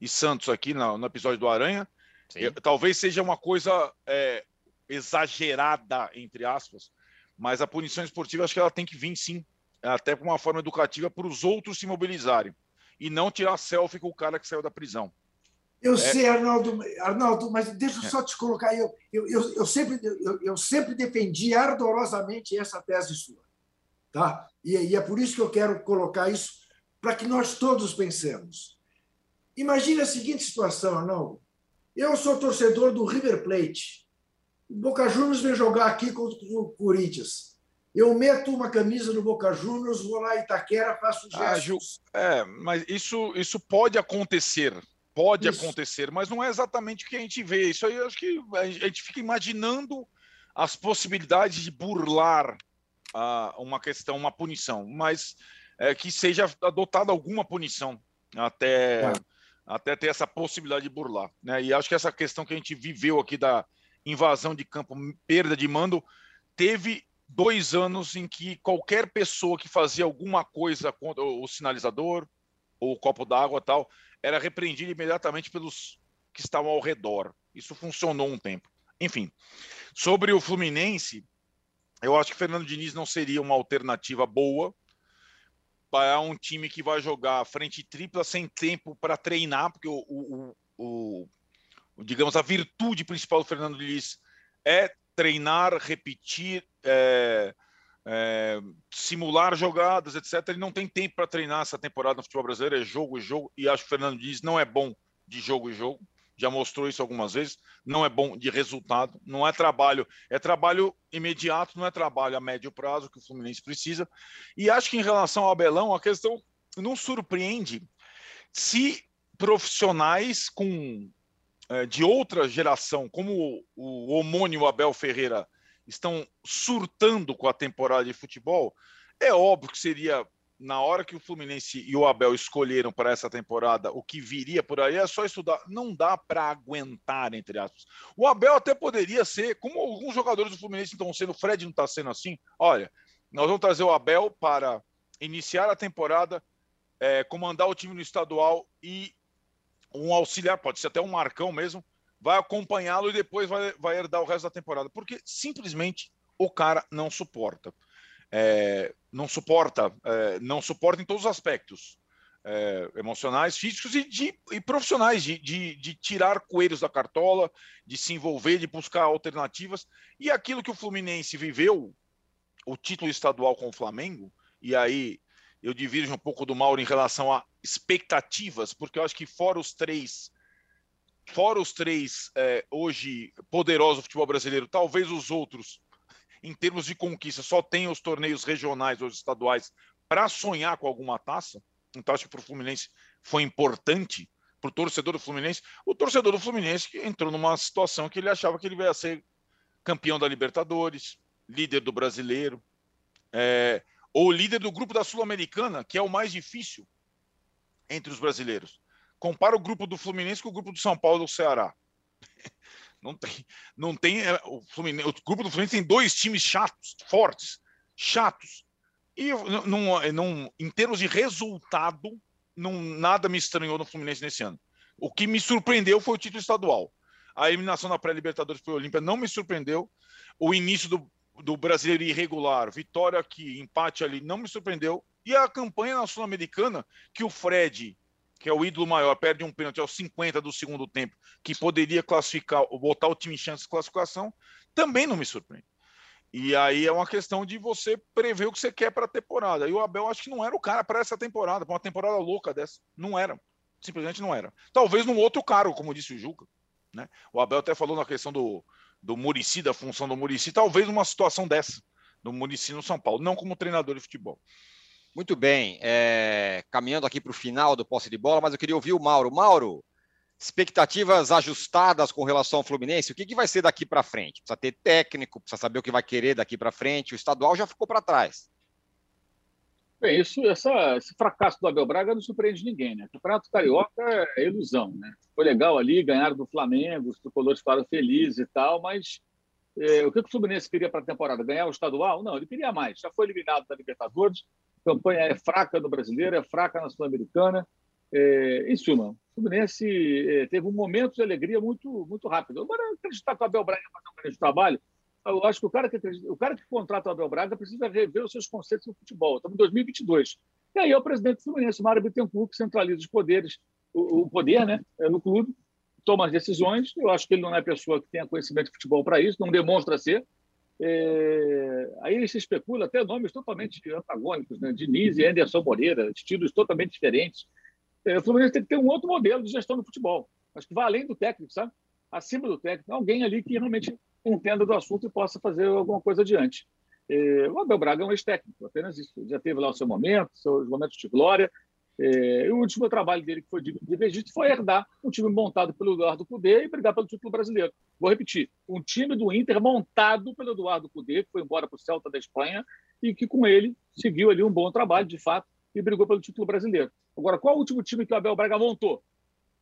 e Santos aqui no, no, episódio do Aranha, eu, talvez seja uma coisa é, exagerada, entre aspas, mas a punição esportiva acho que ela tem que vir sim, até por uma forma educativa para os outros se mobilizarem e não tirar selfie com o cara que saiu da prisão. Eu é. sei, Arnaldo, Arnaldo, mas deixa eu só te colocar. Eu, eu, eu, eu sempre, eu, eu sempre defendi ardorosamente essa tese sua. Tá? E, e é por isso que eu quero colocar isso para que nós todos pensemos. Imagine a seguinte situação, Arnaldo. Eu sou torcedor do River Plate. O Boca Juniors vem jogar aqui contra o Corinthians. Eu meto uma camisa no Boca Juniors, vou lá em Itaquera, faço ah, gestos. Ah, é, mas isso, isso pode acontecer. Pode isso. acontecer, mas não é exatamente o que a gente vê. Isso aí, acho que a gente fica imaginando as possibilidades de burlar uh, uma questão, uma punição, mas é, que seja adotada alguma punição até, é. até ter essa possibilidade de burlar. Né? E acho que essa questão que a gente viveu aqui da invasão de campo, perda de mando, teve dois anos em que qualquer pessoa que fazia alguma coisa contra o sinalizador ou o copo d'água tal era repreendido imediatamente pelos que estavam ao redor. Isso funcionou um tempo. Enfim, sobre o Fluminense, eu acho que Fernando Diniz não seria uma alternativa boa para um time que vai jogar frente tripla sem tempo para treinar, porque o, o, o, o, digamos a virtude principal do Fernando Diniz é treinar, repetir, é, é, simular jogadas, etc. Ele não tem tempo para treinar essa temporada no futebol brasileiro, é jogo e jogo, e acho que o Fernando Diniz não é bom de jogo e jogo já mostrou isso algumas vezes, não é bom de resultado, não é trabalho, é trabalho imediato, não é trabalho a médio prazo que o Fluminense precisa. E acho que em relação ao Abelão, a questão não surpreende se profissionais com é, de outra geração, como o, o homônimo Abel Ferreira, estão surtando com a temporada de futebol, é óbvio que seria na hora que o Fluminense e o Abel escolheram para essa temporada o que viria por aí, é só estudar. Não dá para aguentar, entre aspas. O Abel até poderia ser, como alguns jogadores do Fluminense estão sendo, o Fred não está sendo assim. Olha, nós vamos trazer o Abel para iniciar a temporada, é, comandar o time no estadual e um auxiliar, pode ser até um Marcão mesmo, vai acompanhá-lo e depois vai, vai herdar o resto da temporada, porque simplesmente o cara não suporta é, não suporta, é, não suporta em todos os aspectos. É, emocionais, físicos e, de, e profissionais, de, de, de, tirar coelhos da cartola, de se envolver, de buscar alternativas. E aquilo que o Fluminense viveu, o título estadual com o Flamengo, e aí eu divirjo um pouco do Mauro em relação a expectativas, porque eu acho que fora os três, fora os três é, hoje poderosos do futebol brasileiro, talvez os outros em termos de conquista, só tem os torneios regionais ou estaduais para sonhar com alguma taça. Então, acho que para o Fluminense foi importante para o torcedor do Fluminense. O torcedor do Fluminense entrou numa situação que ele achava que ele ia ser campeão da Libertadores, líder do Brasileiro, é, ou líder do grupo da Sul-Americana, que é o mais difícil entre os brasileiros. Compara o grupo do Fluminense com o grupo do São Paulo e do Ceará. Não tem, não tem é, o, o grupo do Fluminense tem dois times chatos, fortes, chatos. E não, não, em termos de resultado, não, nada me estranhou no Fluminense nesse ano. O que me surpreendeu foi o título estadual. A eliminação na pré-Libertadores para o Olímpia não me surpreendeu. O início do, do brasileiro irregular, vitória aqui, empate ali, não me surpreendeu. E a campanha na Sul-Americana, que o Fred, que é o ídolo maior, perde um pênalti aos 50 do segundo tempo, que poderia classificar, botar o time em chance de classificação, também não me surpreende. E aí é uma questão de você prever o que você quer para a temporada. E o Abel acho que não era o cara para essa temporada, para uma temporada louca dessa. Não era. Simplesmente não era. Talvez num outro cargo, como disse o Juca. Né? O Abel até falou na questão do, do Murici, da função do Murici, talvez numa situação dessa, do Murici no São Paulo, não como treinador de futebol. Muito bem, é, caminhando aqui para o final do posse de bola, mas eu queria ouvir o Mauro. Mauro, expectativas ajustadas com relação ao Fluminense, o que, que vai ser daqui para frente? Precisa ter técnico, precisa saber o que vai querer daqui para frente. O estadual já ficou para trás. Bem, isso, essa, esse fracasso do Abel Braga não surpreende ninguém, né? O Campeonato Carioca é ilusão, né? Foi legal ali, ganharam do Flamengo, os tricolores ficaram felizes e tal, mas é, o que o Fluminense queria para a temporada? Ganhar o estadual? Não, ele queria mais. Já foi eliminado da Libertadores, campanha é fraca no brasileiro, é fraca na Sul-Americana. É, em suma, o Fluminense é, teve um momento de alegria muito, muito rápido. Agora, acreditar que o Abel Braga fazer um grande trabalho, eu acho que o cara que, o cara que contrata o Abel Braga precisa rever os seus conceitos no futebol. Estamos em 2022. E aí é o presidente do Fluminense, Mário Bittencourt, que centraliza os poderes, o, o poder né, no clube, toma as decisões. Eu acho que ele não é pessoa que tenha conhecimento de futebol para isso, não demonstra ser. É, aí se especula até nomes totalmente antagônicos, né? Diniz e Anderson Moreira, estilos totalmente diferentes. É, o Fluminense tem que ter um outro modelo de gestão do futebol. Acho que vai além do técnico, sabe? Acima do técnico, alguém ali que realmente entenda do assunto e possa fazer alguma coisa adiante. É, o Abel Braga é um ex-técnico, apenas isso. Já teve lá o seu momento, seus momentos de glória. É, e o último trabalho dele, que foi de, foi herdar um time montado pelo Eduardo Cudê e brigar pelo título brasileiro. Vou repetir: um time do Inter montado pelo Eduardo Cudê, que foi embora para o Celta da Espanha e que com ele seguiu ali um bom trabalho, de fato, e brigou pelo título brasileiro. Agora, qual o último time que o Abel Braga montou?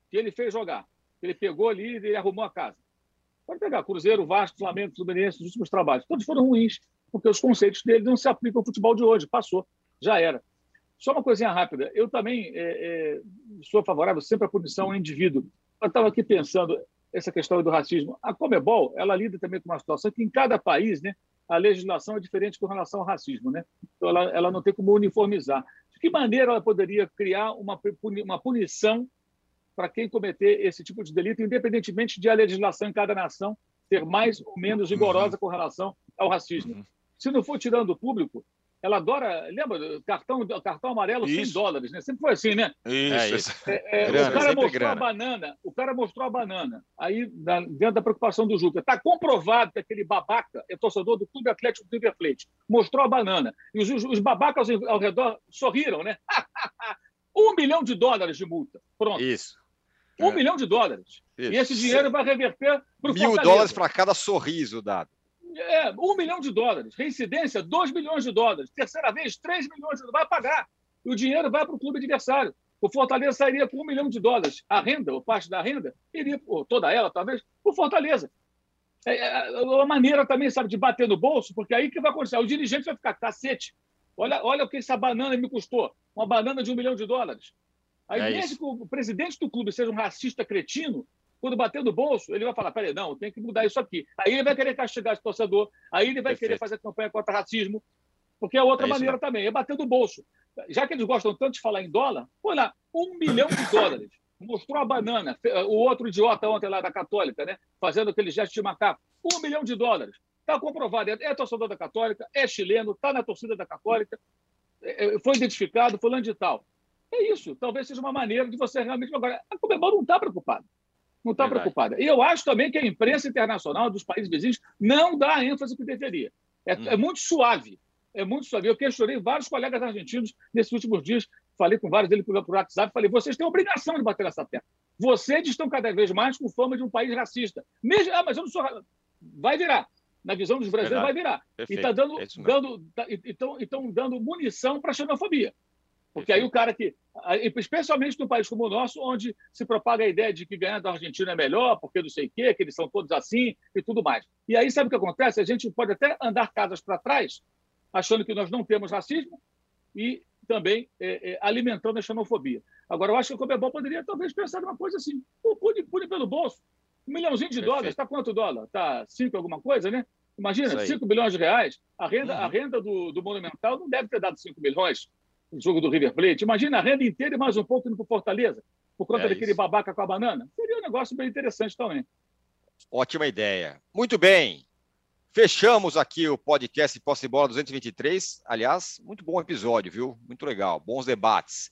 Que ele fez jogar? Ele pegou ali e arrumou a casa. Pode pegar Cruzeiro, Vasco, Flamengo, Fluminense, os últimos trabalhos. Todos foram ruins, porque os conceitos dele não se aplicam ao futebol de hoje. Passou, já era. Só uma coisinha rápida. Eu também é, é, sou favorável sempre à punição ao indivíduo. Eu estava aqui pensando essa questão do racismo. A Comebol, ela lida também com uma situação que em cada país, né, a legislação é diferente com relação ao racismo, né? Então ela, ela não tem como uniformizar. De que maneira ela poderia criar uma, uma punição para quem cometer esse tipo de delito, independentemente de a legislação em cada nação ser mais ou menos rigorosa uhum. com relação ao racismo? Uhum. Se não for tirando o público, ela adora, lembra, cartão, cartão amarelo isso. 100 dólares, né? Sempre foi assim, né? Isso. É, é, é, grana, o cara mostrou grana. a banana, o cara mostrou a banana. Aí, na, dentro da preocupação do Juca, está comprovado que aquele babaca é torcedor do Clube Atlético do River Plate. Mostrou a banana. E os, os babacas ao redor sorriram, né? um milhão de dólares de multa. Pronto. Isso. Um é. milhão de dólares. Isso. E esse dinheiro vai reverter para o Mil dólares para cada sorriso dado. É, um milhão de dólares. Reincidência, dois milhões de dólares. Terceira vez, três milhões de dólares. Vai pagar. E o dinheiro vai para o clube adversário. O Fortaleza sairia com um milhão de dólares. A renda, ou parte da renda, iria, ou toda ela, talvez, para o Fortaleza. É, é, uma maneira também, sabe, de bater no bolso, porque aí que vai acontecer? O dirigente vai ficar, cacete, olha, olha o que essa banana me custou. Uma banana de um milhão de dólares. Aí, é mesmo que o presidente do clube seja um racista cretino, quando bater no bolso, ele vai falar: peraí, não, tem que mudar isso aqui. Aí ele vai querer castigar esse torcedor, aí ele vai Perfeito. querer fazer campanha contra racismo, porque é outra é maneira isso, também, é bater no bolso. Já que eles gostam tanto de falar em dólar, põe lá, um milhão de dólares. Mostrou a banana, o outro idiota ontem lá da Católica, né? Fazendo aquele gesto de macaco. Um milhão de dólares. Está comprovado, é torcedor da Católica, é chileno, está na torcida da Católica, é, é, foi identificado, fulano de tal. É isso. Talvez seja uma maneira de você realmente. Agora, a Comebol não está preocupada não está preocupada. E eu acho também que a imprensa internacional dos países vizinhos não dá a ênfase que deveria. É, hum. é muito suave. É muito suave. Eu questionei vários colegas argentinos nesses últimos dias falei com vários deles por, por WhatsApp, falei, vocês têm obrigação de bater nessa tecla. Vocês estão cada vez mais com fama de um país racista. Mesmo, ah, mas eu não sou. Vai virar. Na visão dos brasileiros, vai virar. Perfeito. E está dando, é dando, tá, dando munição para a xenofobia. Porque aí o cara que. Especialmente num país como o nosso, onde se propaga a ideia de que ganhar da Argentina é melhor, porque não sei o quê, que eles são todos assim e tudo mais. E aí, sabe o que acontece? A gente pode até andar casas para trás, achando que nós não temos racismo e também é, é, alimentando a xenofobia. Agora, eu acho que o Comebol poderia talvez pensar numa coisa assim: pune, pune pelo bolso. Um milhãozinho de Perfeito. dólares, está quanto dólar? Está cinco alguma coisa, né? Imagina, 5 bilhões de reais. A renda, uhum. a renda do, do Monumental não deve ter dado 5 milhões no jogo do River Plate. Imagina a renda inteira e mais um pouco indo para Fortaleza, por conta é daquele isso. babaca com a banana. Seria um negócio bem interessante também. Ótima ideia. Muito bem. Fechamos aqui o podcast Posse de Bola 223. Aliás, muito bom episódio, viu? Muito legal. Bons debates.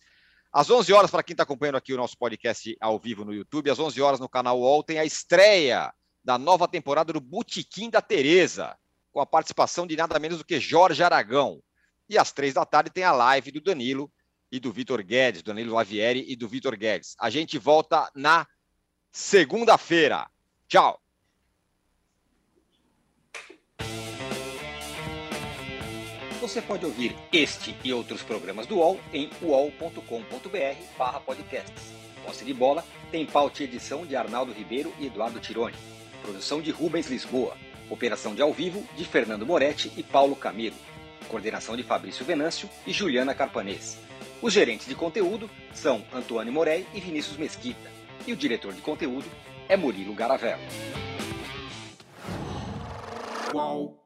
Às 11 horas, para quem está acompanhando aqui o nosso podcast ao vivo no YouTube, às 11 horas no canal UOL tem a estreia da nova temporada do Botequim da Tereza, com a participação de nada menos do que Jorge Aragão. E às três da tarde tem a live do Danilo e do Vitor Guedes, do Danilo Lavieri e do Vitor Guedes. A gente volta na segunda-feira. Tchau! Você pode ouvir este e outros programas do UOL em uol.com.br/podcasts. Posse de bola tem pauta e edição de Arnaldo Ribeiro e Eduardo Tironi. Produção de Rubens Lisboa. Operação de ao vivo de Fernando Moretti e Paulo Camilo. Coordenação de Fabrício Venâncio e Juliana Carpanês. Os gerentes de conteúdo são Antônio Morei e Vinícius Mesquita. E o diretor de conteúdo é Murilo Garavello. Qual?